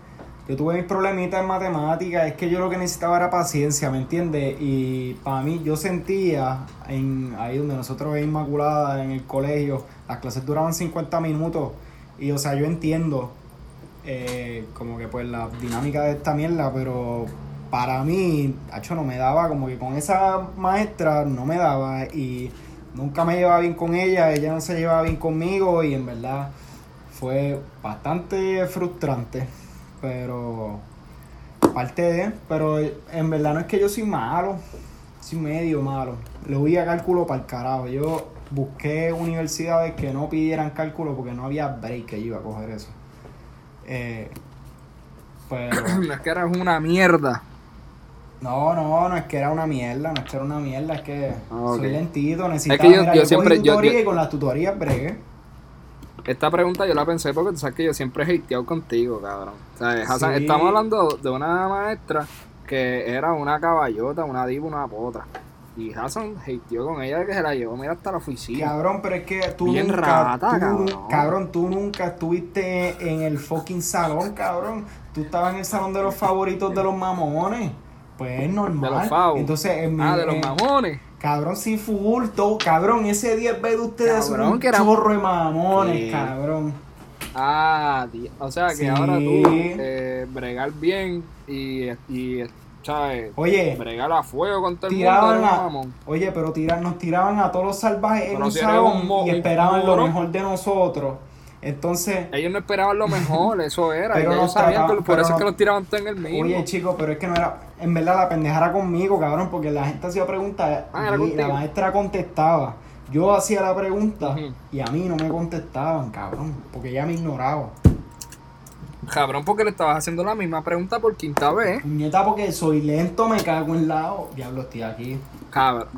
Yo tuve mis problemitas en matemáticas, es que yo lo que necesitaba era paciencia, ¿me entiendes? Y para mí, yo sentía, en, ahí donde nosotros en Inmaculada, en el colegio, las clases duraban 50 minutos y, o sea, yo entiendo eh, como que pues la dinámica de esta mierda, pero para mí, hecho no me daba, como que con esa maestra no me daba y nunca me llevaba bien con ella, ella no se llevaba bien conmigo y en verdad fue bastante frustrante, pero Parte de, pero en verdad no es que yo soy malo, soy medio malo. Le voy a cálculo para el carajo. Yo busqué universidades que no pidieran cálculo porque no había break que iba a coger eso. Eh, pero... es que eras una mierda. No, no, no es que era una mierda, no es que era una mierda, es que ah, soy lentito, necesito es que yo, siempre yo, y con las tutorías bregué. Esta pregunta yo la pensé porque tú sabes que yo siempre he hateado contigo, cabrón. estamos hablando de una maestra que era una caballota, una diva, una potra. Y Hassan hateó con ella que se la llevó, mira, hasta la oficina. Cabrón, pero es que tú Bien nunca. Rata, cabrón. cabrón, tú nunca estuviste en el fucking salón, cabrón. Tú estabas en el salón de los favoritos de los mamones. Pues es normal. De los favos. Entonces, en ah, de los mamones. Cabrón, sin fugulto. Cabrón, ese 10 B de ustedes cabrón, un que era... chorro de mamones, cabrón. Ah, o sea que ahora tú eh, bregar bien y, y ¿sabes? Oye, bregar a fuego con todo el mundo. oye, pero tirar, nos tiraban a todos los salvajes en un salón y esperaban lo mejor de nosotros. Entonces. Ellos no esperaban lo mejor, eso era. Pero ellos sabían que, por eso es que los tiraban todo en el mismo. Oye, chico, pero es que no era. En verdad, la pendejara conmigo, cabrón, porque la gente hacía preguntas ah, y la maestra contestaba. Yo hacía la pregunta y a mí no me contestaban, cabrón, porque ella me ignoraba. Cabrón, porque le estabas haciendo la misma pregunta por quinta vez. Nieta, porque soy lento, me cago en lado. Diablo, estoy aquí. Cabrón.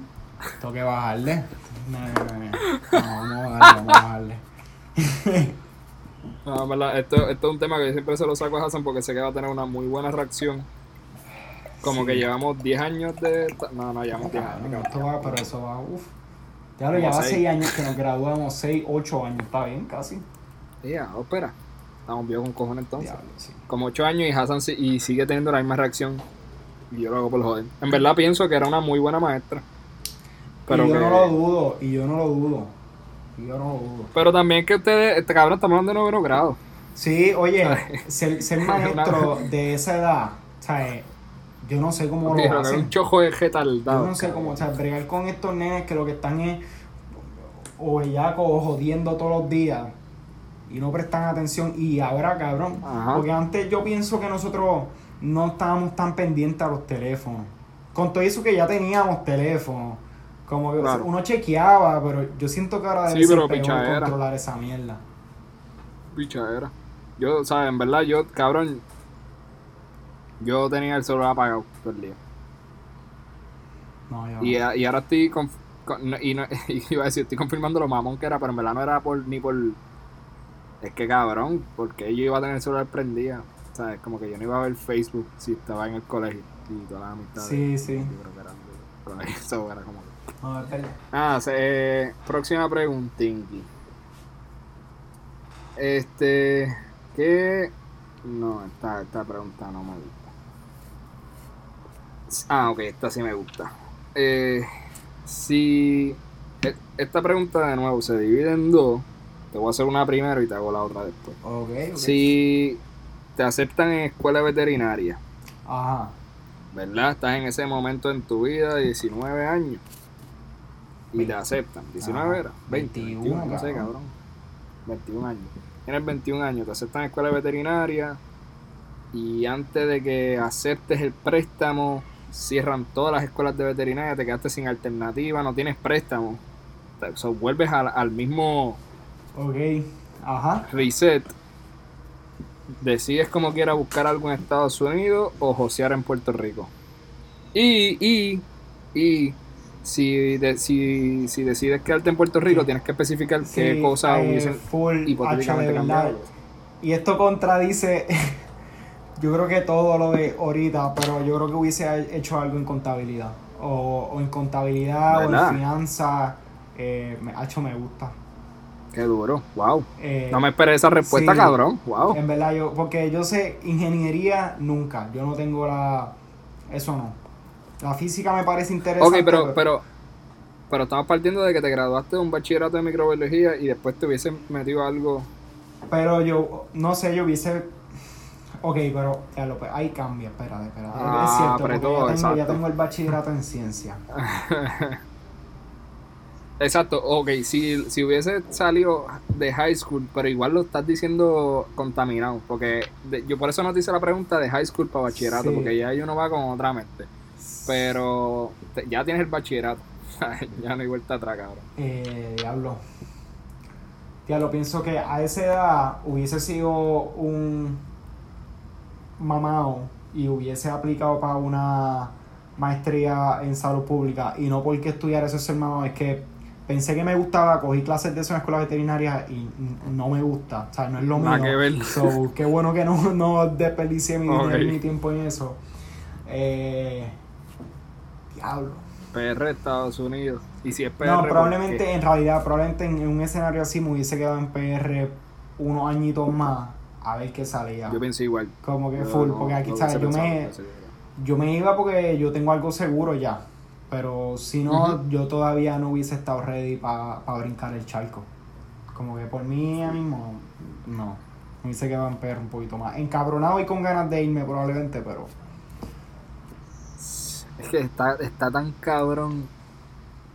Tengo que bajarle. No, no, no. vamos a bajarle, vamos a bajarle. no, esto, esto, es un tema que yo siempre se lo saco a Hassan porque sé que va a tener una muy buena reacción. Como que llevamos 10 años de. No, no, llevamos 10 años. Esto va, pero eso va, uff. Ya lo lleva 6 años que nos graduamos, 6, 8 años, está bien, casi. Ya, espera. Estamos viejos con cojones entonces. Como 8 años y Hassan y sigue teniendo la misma reacción. Y yo lo hago por joder. En verdad pienso que era una muy buena maestra. Pero y yo no lo dudo, y yo no lo dudo. Yo no Pero también que ustedes, este cabrón, estamos hablando de noveno grado. Sí, oye, ser, ser maestro de esa edad, ¿sabes? Yo no sé cómo lo hacen. un chojo de Yo no sé cómo, o sea, bregar con estos nenes que lo que están es o bellacos o jodiendo todos los días y no prestan atención. Y ahora, cabrón, porque antes yo pienso que nosotros no estábamos tan pendientes a los teléfonos. Con todo eso que ya teníamos teléfonos como que uno chequeaba, pero yo siento que ahora debe ser peor controlar esa mierda. Pichadera. Yo, ¿sabes? En verdad, yo, cabrón, yo tenía el celular apagado todo el día. No, yo y, y ahora estoy con, y no, iba a decir, estoy confirmando lo mamón que era, pero en verdad no era por ni por es que cabrón, porque yo iba a tener el celular prendido, ¿sabes? Como que yo no iba a ver Facebook si estaba en el colegio y toda la amistad. Sí, sí. Yo creo que era, eso era como Ah, eh, próxima pregunta, Este. ¿Qué.? No, esta, esta pregunta no me gusta. Ah, ok, esta sí me gusta. Eh, si. E, esta pregunta de nuevo se divide en dos. Te voy a hacer una primero y te hago la otra después. Okay, Si te aceptan en escuela veterinaria. Ajá. ¿Verdad? Estás en ese momento en tu vida, 19 años y te aceptan. 19 era, 21, no sé, cabrón. 21 años. Tienes 21 años, te aceptan en escuela veterinaria y antes de que aceptes el préstamo, cierran todas las escuelas de veterinaria, te quedaste sin alternativa, no tienes préstamo. O vuelves al, al mismo ok Ajá. reset. Decides como quieras buscar algo en Estados Unidos o josear en Puerto Rico. Y, y, y si, si, si decides quedarte en Puerto Rico, tienes que especificar qué cosas eh, hipotéticamente Y esto contradice, yo creo que todo lo de ahorita, pero yo creo que hubiese hecho algo en contabilidad. O, en contabilidad, o en finanzas. Eh, me, hecho me gusta. Qué duro, wow. Eh, no me esperé esa respuesta, cabrón. Wow. En verdad, yo, porque yo sé, ingeniería nunca. Yo no tengo la. Eso no. La física me parece interesante. Ok, pero, pero, pero, estamos partiendo de que te graduaste de un bachillerato de microbiología y después te hubiese metido algo. Pero yo, no sé, yo hubiese. Ok, pero ya lo, ahí cambia, espérate, espérate. Ah, es cierto, porque ya, tengo, ya tengo el bachillerato en ciencia. Exacto, ok, si, si hubiese salido de high school, pero igual lo estás diciendo contaminado, porque yo por eso no te hice la pregunta de high school para bachillerato, porque ya uno va con otra mente. Pero ya tienes el bachillerato, ya no hay vuelta atrás, cabrón. Eh, diablo. Diablo, pienso que a esa edad hubiese sido un mamado y hubiese aplicado para una maestría en salud pública y no porque estudiar eso ser mamado, es que pensé que me gustaba, cogí clases de eso en escuela veterinaria y no me gusta, o sea, no es lo mío. Que so, qué bueno que no, no desperdicié mi, mi tiempo en eso. Eh, diablo. PR Estados Unidos. Y si es PR. No, probablemente, en realidad, probablemente en, un escenario así me hubiese quedado en PR unos añitos más a ver qué salía. Yo pensé igual. Como que full, porque aquí, ¿sabes? Yo me, yo me iba porque yo tengo algo seguro ya. Pero si no, yo todavía no hubiese estado ready para brincar el charco. Como que por mí mismo, no. Me hubiese quedado en PR un poquito más. Encabronado y con ganas de irme probablemente, pero es que está, está tan cabrón.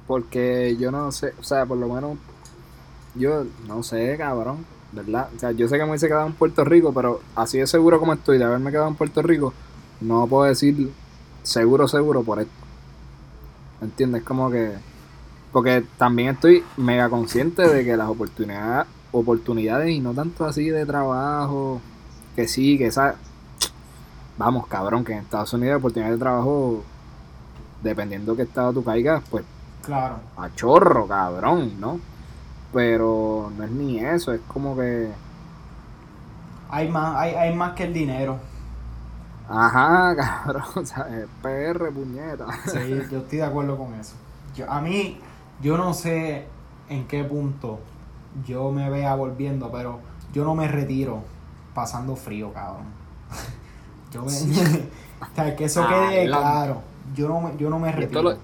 Porque yo no sé, o sea, por lo menos. Yo no sé, cabrón. ¿Verdad? O sea, yo sé que me hubiese quedado en Puerto Rico, pero así de seguro como estoy de haberme quedado en Puerto Rico, no puedo decir seguro, seguro por esto. ¿Me entiendes? Como que. Porque también estoy mega consciente de que las oportunidades, oportunidades y no tanto así de trabajo, que sí, que esa. Vamos, cabrón, que en Estados Unidos oportunidades de trabajo dependiendo qué estado tú caigas, pues. Claro. A chorro, cabrón, ¿no? Pero no es ni eso, es como que. Hay más, hay, hay más que el dinero. Ajá, cabrón, o sea, PR, puñeta. Sí, yo estoy de acuerdo con eso. Yo, a mí, yo no sé en qué punto yo me vea volviendo, pero yo no me retiro pasando frío, cabrón. Yo me... o sea, que eso quede claro yo no me, yo no me retiro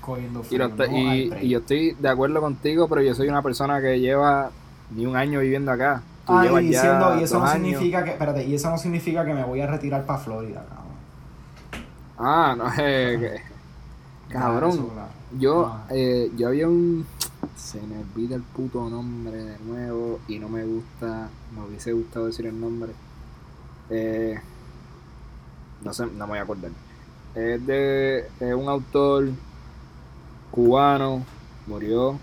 cogiendo frío. Y, yo estoy de acuerdo contigo, pero yo soy una persona que lleva ni un año viviendo acá. Ah, y, diciendo, y eso no significa que, espérate, y eso no significa que me voy a retirar para Florida, cabrón. Ah, no, eh, cabrón. Yo, ah. eh, yo había un, se me olvida el puto nombre de nuevo y no me gusta, me hubiese gustado decir el nombre. Eh, no sé, no me voy a acordar. Es de un autor cubano, murió.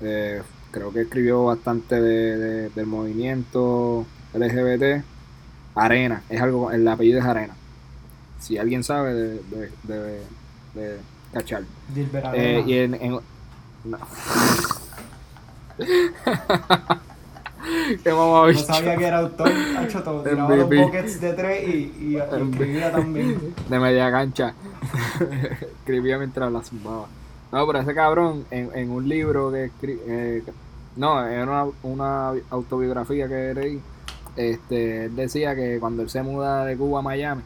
Eh, creo que escribió bastante de, del movimiento LGBT. Arena, es algo, el apellido es Arena. Si alguien sabe, de, de, de, cachar. Eh, y en, en no. no sabía que era autor, ha hecho todo. Tiraba los pockets de tres y, y, escribía también. De media cancha. escribía mientras la zumbaba. No, pero ese cabrón, en, en un libro que. Eh, no, en una, una autobiografía que leí, este, él decía que cuando él se muda de Cuba a Miami,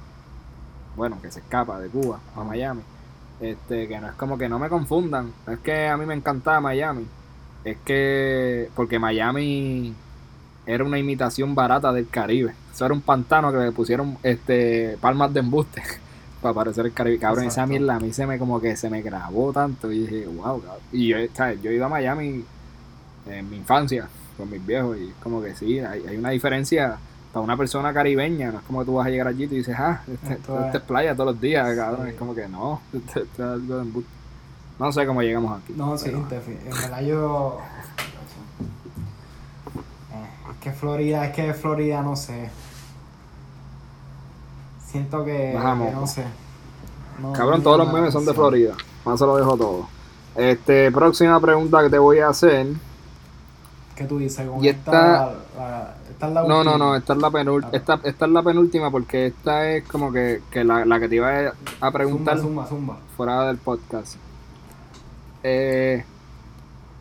bueno, que se escapa de Cuba a Miami, este, que no es como que no me confundan, no es que a mí me encantaba Miami, es que porque Miami era una imitación barata del Caribe. Eso era un pantano que le pusieron este palmas de embuste para parecer el Caribe. Cabrón, esa mierda a mí se me como que se me grabó tanto y dije, wow, cabrón. Y yo, yo he ido a Miami en mi infancia con mis viejos y como que sí, hay, hay una diferencia para una persona caribeña, no es como que tú vas a llegar allí y tú dices, ah, este, esto, es playa todos los días, cabrón. Es como que no, es. No sé cómo llegamos aquí. No, sí, en verdad yo que Florida, es que Florida no sé. Siento que, no sé. Cabrón, todos los memes son de Florida. Más se lo dejo todo. Este, próxima pregunta que te voy a hacer. ¿Qué tú dices? y esta, esta, es la última. No, no, no, esta es la penúltima. Esta, esta, es la penúltima porque esta es como que, que la, la, que te iba a preguntar zumba, zumba, fuera del podcast. Eh,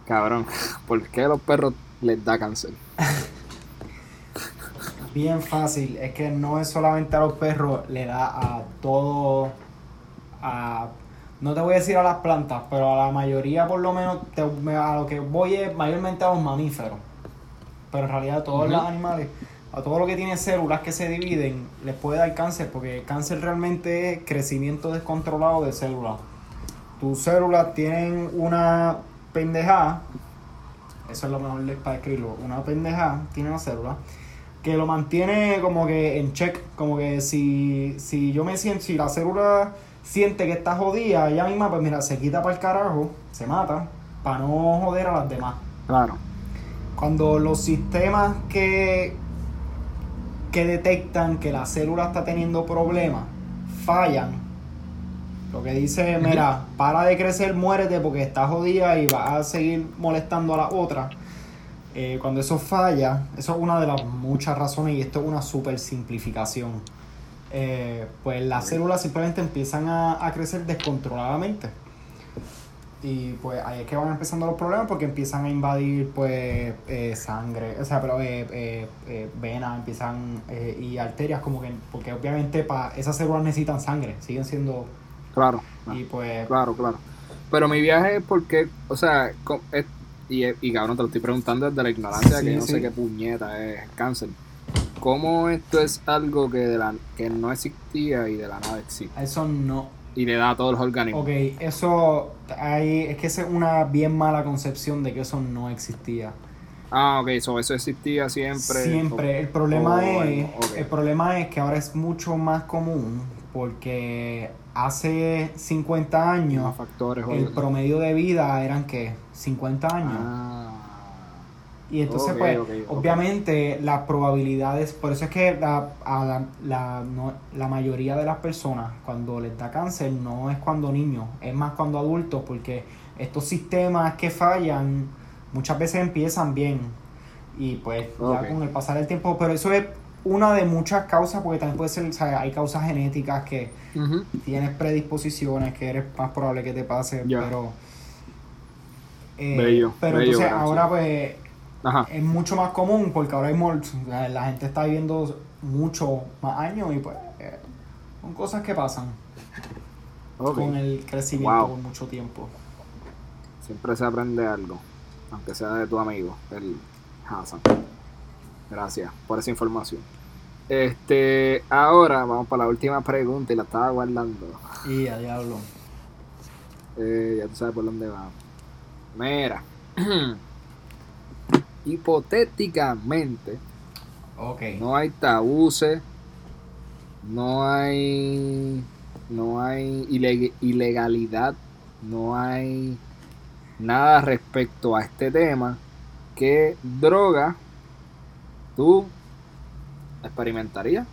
cabrón, ¿por qué a los perros les da cáncer? bien fácil. Es que no es solamente a los perros, le da a todo. A, no te voy a decir a las plantas, pero a la mayoría, por lo menos, a lo que voy es mayormente a los mamíferos. Pero en realidad, a todos los animales, a todo lo que tiene células que se dividen, les puede dar cáncer, porque el cáncer realmente es crecimiento descontrolado de células. Tus células tienen una pendeja, eso es lo mejor para escribirlo, una pendeja tiene una célula que lo mantiene como que en check, como que si, si yo me siento, si la célula siente que está jodida, ella misma, pues mira, se quita para el carajo, se mata, para no joder a las demás. Claro. Cuando los sistemas que, que detectan que la célula está teniendo problemas fallan, lo que dice, mira, para de crecer, muérete porque está jodida y va a seguir molestando a la otra. Eh, cuando eso falla, eso es una de las muchas razones y esto es una super simplificación. Eh, pues las células simplemente empiezan a, crecer descontroladamente. Y pues ahí es que van empezando los problemas porque empiezan a invadir pues eh, sangre, o sea, pero venas, empiezan y arterias como que, porque obviamente para esas células necesitan sangre, siguen siendo... Claro. Y pues... Claro, claro. Pero mi viaje es porque, o sea, y, y cabrón, te lo estoy preguntando desde la ignorancia, que no sé qué puñeta es cáncer. ¿Cómo esto es algo que, de la, que no existía y de la nada existe? Eso no. Y le da a todos los organismos. Ok, eso hay, es que es una bien mala concepción de que eso no existía. Ah, ok, eso existía siempre. Siempre. El problema, es, el problema es que ahora es mucho más común porque hace 50 años el promedio de vida eran que 50 años. Ah. Y entonces, pues, obviamente las probabilidades, por eso es que la, a la, la, mayoría de las personas cuando les da cáncer no es cuando niños, es más cuando adultos, porque estos sistemas que fallan muchas veces empiezan bien y pues ya con el pasar del tiempo, pero eso es una de muchas causas, porque también puede ser, o sea, hay causas genéticas que tienes predisposiciones, que eres más probable que te pase, pero... Eh, pero entonces ahora pues es mucho más común porque ahora hay la gente está viviendo mucho más años y pues eh, son cosas que pasan con el crecimiento por mucho tiempo. Siempre se aprende algo, aunque sea de tu amigo, el Hassan. Gracias por esa información. Este, ahora vamos para la última pregunta y la estaba guardando. Y a diablo. Eh, ya tú sabes por dónde va. Mira. Hipotéticamente. Okay. No hay tabuces. No hay. No hay ilegalidad. No hay nada respecto a este tema. Que droga tú experimentaría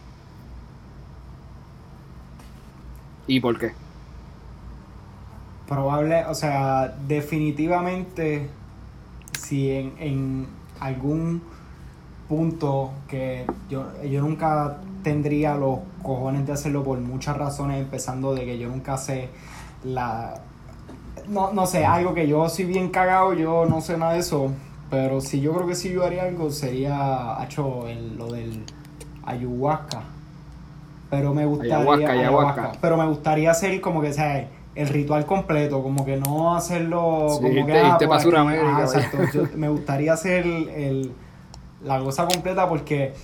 ¿Y por qué? Probable, o sea, definitivamente si en, en algún punto que yo, yo nunca tendría los cojones de hacerlo por muchas razones, empezando de que yo nunca sé la... No, no sé, algo que yo soy bien cagado, yo no sé nada de eso, pero si yo creo que si yo haría algo sería, hecho lo del ayahuasca. Pero me gustaría. Pero me gustaría hacer como que sea el ritual completo, como que no hacerlo como que ah, me gustaría hacer el, la cosa completa porque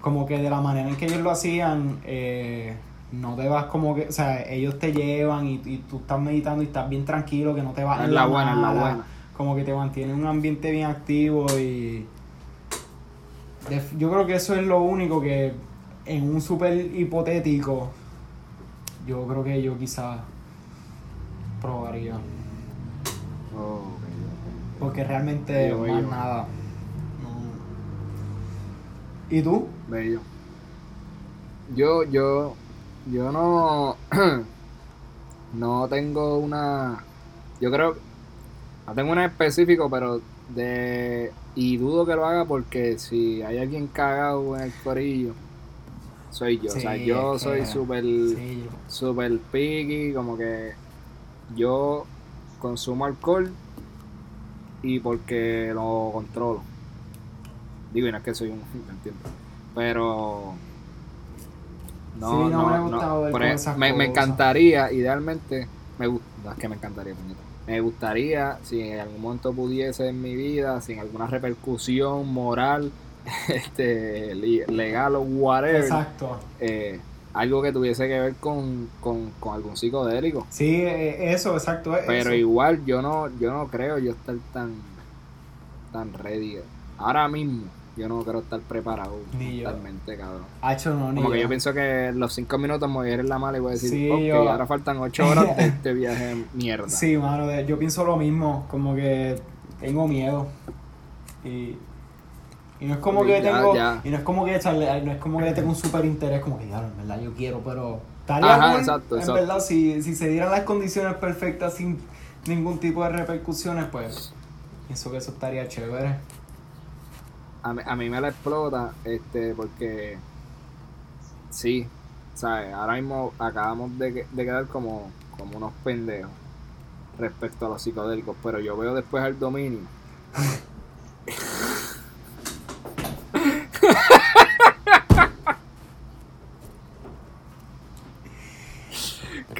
como que de la manera en que ellos lo hacían, eh, no te vas como que, o sea, ellos te llevan y, tú estás meditando y estás bien tranquilo, que no te vas en la, buena, en la buena. Como que te mantiene un ambiente bien activo y yo creo que eso es lo único que en un súper hipotético, yo creo que yo quizás probaría. Porque realmente más nada. ¿Y tú? Bello. Yo, yo, yo no, no tengo una, yo creo, no tengo una específico, pero de, y dudo que lo haga porque si hay alguien cagado en el corillo, soy yo. o sea, yo soy súper super picky, como que yo consumo alcohol y porque lo controlo. Digo, y no es que soy un entiendo. Pero no, no, no, me, me, encantaría, idealmente, me gusta, es que me encantaría, me gustaría, si en algún momento pudiese en mi vida, sin alguna repercusión moral, este legal o whatever. Exacto. Eh, algo que tuviese que ver con, con, con algún psicodélico. Sí, eh, eso, exacto. Pero igual yo no, yo no creo yo estar tan, tan ready. Ahora mismo yo no creo estar preparado totalmente, cabrón. Como que yo. pienso que los cinco minutos me voy a ir en la mala y voy a decir, sí, ahora faltan ocho horas de este viaje mierda. Sí, mano, yo pienso lo mismo, como que tengo miedo. Y, y no es como que tengo, y no es como que echarle, no es como que tengo un super interés, como que claro, en verdad yo quiero, pero estaría Ajá, exacto, en verdad, si, si se dieran las condiciones perfectas sin ningún tipo de repercusiones, pues pienso que eso estaría chévere a, a mí me la explota, este, porque sí, ¿sabes? Ahora mismo acabamos de, de quedar como, como unos pendejos respecto a los psicodélicos, pero yo veo después el dominio.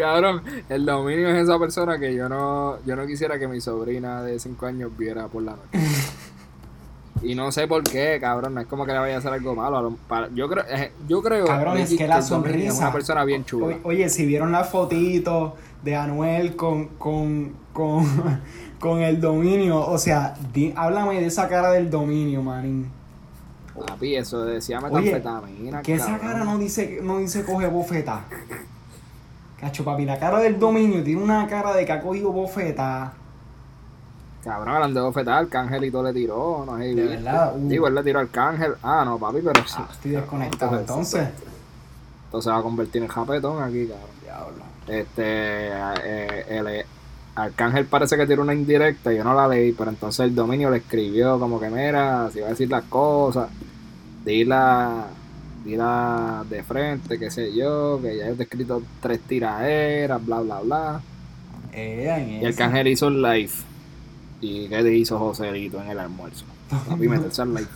Cabrón, el dominio es esa persona que yo no, yo no quisiera que mi sobrina de 5 años viera por la noche. Y no sé por qué, cabrón. No es como que le vaya a hacer algo malo. yo creo, eh, yo creo cabrón, es que la sonrisa. Es una persona bien chula. Oye, si vieron la fotito de Anuel con, con, con, con el dominio, o sea, háblame de esa cara del dominio, manín. Papi, eso decía metanfetamina. Que esa cara no dice, no dice coge bofeta. Cacho, papi, la cara del dominio tiene una cara de que ha cogido bofeta. Cabrón, hablando de bofetada, Arcángelito le tiró, no sé. De verdad. Uh. Digo, él le tiró al Arcángel. Ah, no, papi, pero. Ah, estoy desconectado entonces. Entonces va a convertir en japetón aquí, cabrón. Diablo. Este. Eh, el eh, Arcángel parece que tiró una indirecta, yo no la leí, pero entonces el dominio le escribió como que, mira, si va a decir las cosas, dila, dila de frente, qué sé yo, que ya he escrito tres tiraderas, bla, bla, bla. Eh, y Arcángel hizo un live ¿Y qué te hizo Joselito en el almuerzo? Papi, meterse al like.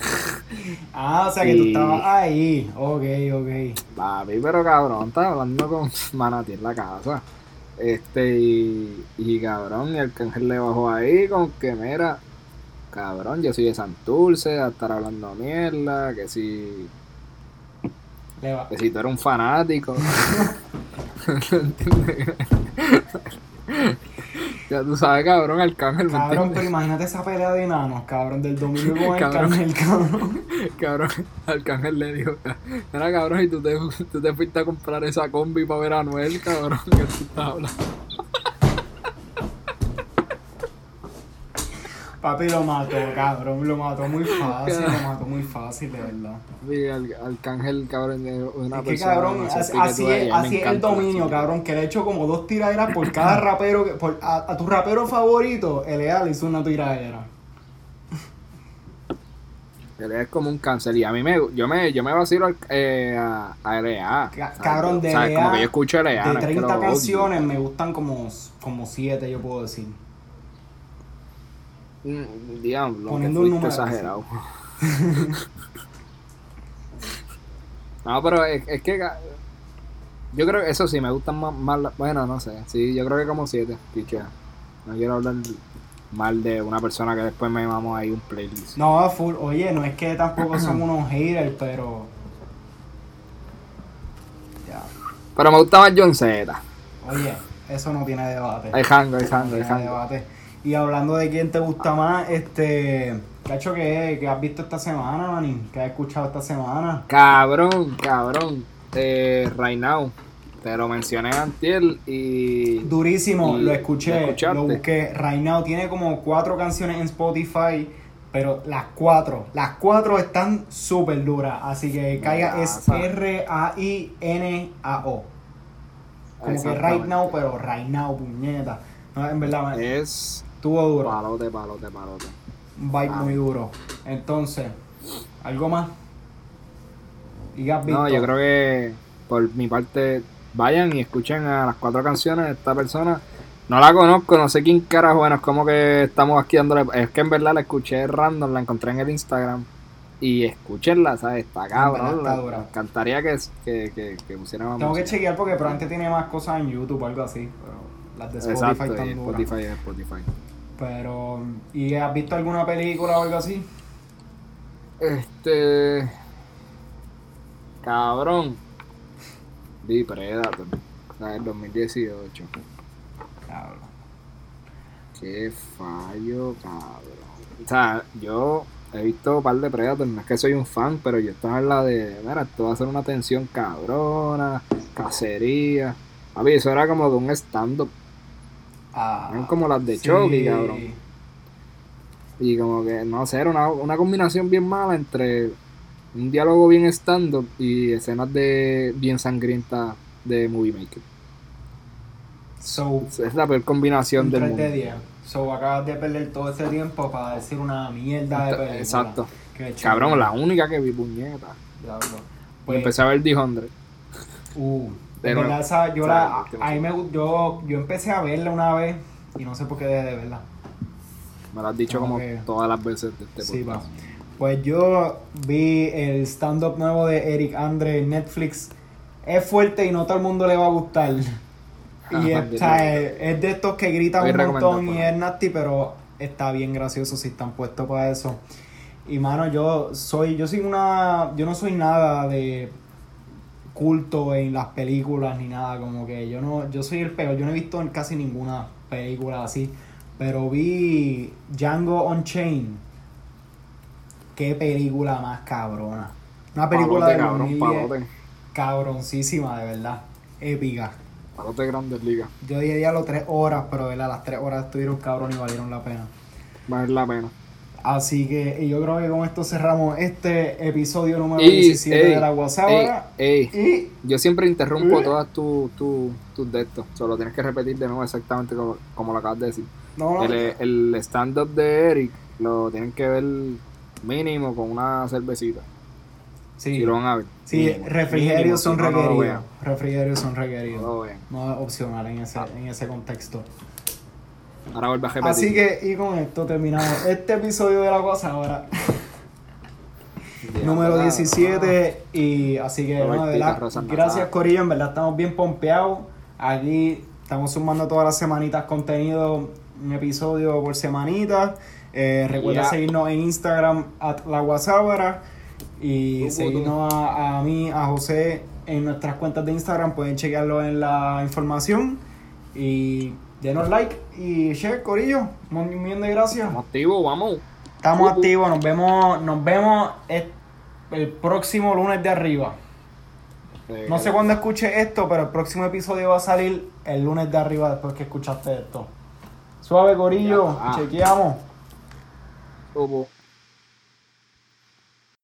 ah, o sea que tú estabas ahí. Ok, ok. Papi, pero cabrón, estaba hablando con Manati en la casa. Este, y, y cabrón, y el cángel le bajó ahí con que, mira, cabrón, yo soy de Santurce, a estar hablando mierda, que si. Que si tú eres un fanático. Ya tú sabes, cabrón, Arcángel. Cabrón, pero imagínate esa pelea de enanos, cabrón, del dominio con Arcángel, cabrón. Cabrón, Arcángel le dijo, mira, cabrón, y tú te, tú te fuiste a comprar esa combi para ver a Noel, cabrón, que tú estás hablando. Papi lo mató, cabrón, lo mató muy fácil, lo mató muy fácil, de verdad. Sí, al, Arcángel, cabrón, es una es que, cabrón, así, es, así es el dominio, cabrón, que le he hecho como dos tiraderas por cada rapero, por, a, tu rapero favorito, L.A. le hizo una tiradera. L.A. es como un cáncer y a mí me, yo me, yo me vacilo eh, a, a L.A. Cabrón, de L.A. Como que yo escucho L.A. De 30 canciones me gustan como, como 7, yo puedo decir. Mm, diablo, Poniendo que exagerado. no, pero es, es, que yo creo que eso sí, me gustan más, más, bueno, no sé, sí, yo creo que como siete, pichea. No quiero hablar mal de una persona que después me llamamos ahí un playlist. No, full, oye, no es que tampoco son unos haters, pero... Ya. Pero me gusta más John Z. Oye, eso no tiene debate. Hay hango, hay hango, hay hango. Y hablando de quién te gusta más, este. Cacho, ¿qué, ¿qué has visto esta semana, manín? ¿Qué has escuchado esta semana? Cabrón, cabrón. Eh, right now. Te lo mencioné antes y. Durísimo, lo escuché, lo, busqué. Right now tiene como cuatro canciones en Spotify, pero las cuatro, las cuatro están súper duras. Así que caiga, es R-A-I-N-A-O. Como que right now, pero right now, puñeta. No, en verdad, es Estuvo duro. Palote, palote, palote. Un bike muy duro. Entonces, ¿algo más? ¿Y has visto? No, yo creo que por mi parte, vayan y escuchen a las cuatro canciones de esta persona. No la conozco, no sé quién carajo, bueno, es como que estamos aquí dándole. Es que en verdad la escuché random, la encontré en el Instagram. Y escúchenla, ¿sabes? Está cabrón. Me encantaría que, que, que, que pusieran más Tengo que chequear porque probablemente tiene más cosas en YouTube o algo así. Pero las de Spotify Exacto, están Spotify es Spotify. Pero, ¿y has visto alguna película o algo así? Este. Cabrón. Vi Predator. el 2018. Cabrón. Qué fallo, cabrón. O sea, yo he visto un par de Predator, no es que soy un fan, pero yo estaba en la de, mira, esto va a ser una tensión cabrona, cacería. A ver, eso era como de un stand-up. Ah, como las de sí. Chucky, cabrón. Y como que, no sé, era una, una combinación bien mala entre un diálogo bien stand-up y escenas de bien sangrientas de Movie Maker. So, es la peor combinación del mundo. So acabas de perder todo ese tiempo para decir una mierda de película. Exacto. Cabrón, la única que vi puñeta. Pues, empecé a ver The. Uh, de verdad, esa, yo la, a mí me, yo, yo empecé a verla una vez y no sé por qué dejé de verla. Me lo has dicho como, todas las veces de este sí, podcast. Pues yo vi el stand-up nuevo de Eric Andre en Netflix. Es fuerte y no todo el mundo le va a gustar. Y es, de estos que gritan un montón y es nasty, pero está bien gracioso si están puestos para eso. Y mano, yo soy, yo soy una, yo no soy nada de culto en las películas ni nada, como que yo no, yo soy el peor, yo no he visto casi ninguna película así, pero vi Django Unchained. Qué película más cabrona. Una película de cabrón, cabroncísima, de verdad. Épica. Grandes ligas. Yo diría los tres horas, pero ¿verdad? las tres horas estuvieron cabrón y valieron la pena. Vale la pena. Así que yo creo que con esto cerramos este episodio número 17 de la WhatsApp. Y yo siempre interrumpo todas tus tu, tu de estos. Solo tienes que repetir de nuevo exactamente como, lo acabas de decir. el, el stand-up de Eric lo tienen que ver mínimo con una cervecita. Sí. lo van a ver. Sí, refrigerios son requeridos. refrigerios son requeridos. No, es opcional en ese, en ese contexto. Ahora vuelve a repetir. Así que, y con esto terminamos este episodio de La Cosa ahora. Número 17. Y así que, bueno, de gracias Corillo, en verdad estamos bien pompeados. Aquí estamos sumando todas las semanitas contenido, un episodio por semanita. Eh, recuerda seguirnos en Instagram, at la WhatsApp. Y seguirnos a, mí, a José en nuestras cuentas de Instagram. Pueden chequearlo en la información. Y denos like y share, Corillo. Un millón de gracias. Estamos activos, vamos. Estamos activos. Nos vemos, nos vemos el próximo lunes de arriba. No sé cuándo escuche esto, pero el próximo episodio va a salir el lunes de arriba después que escuchaste esto. Suave, Corillo. Chequeamos.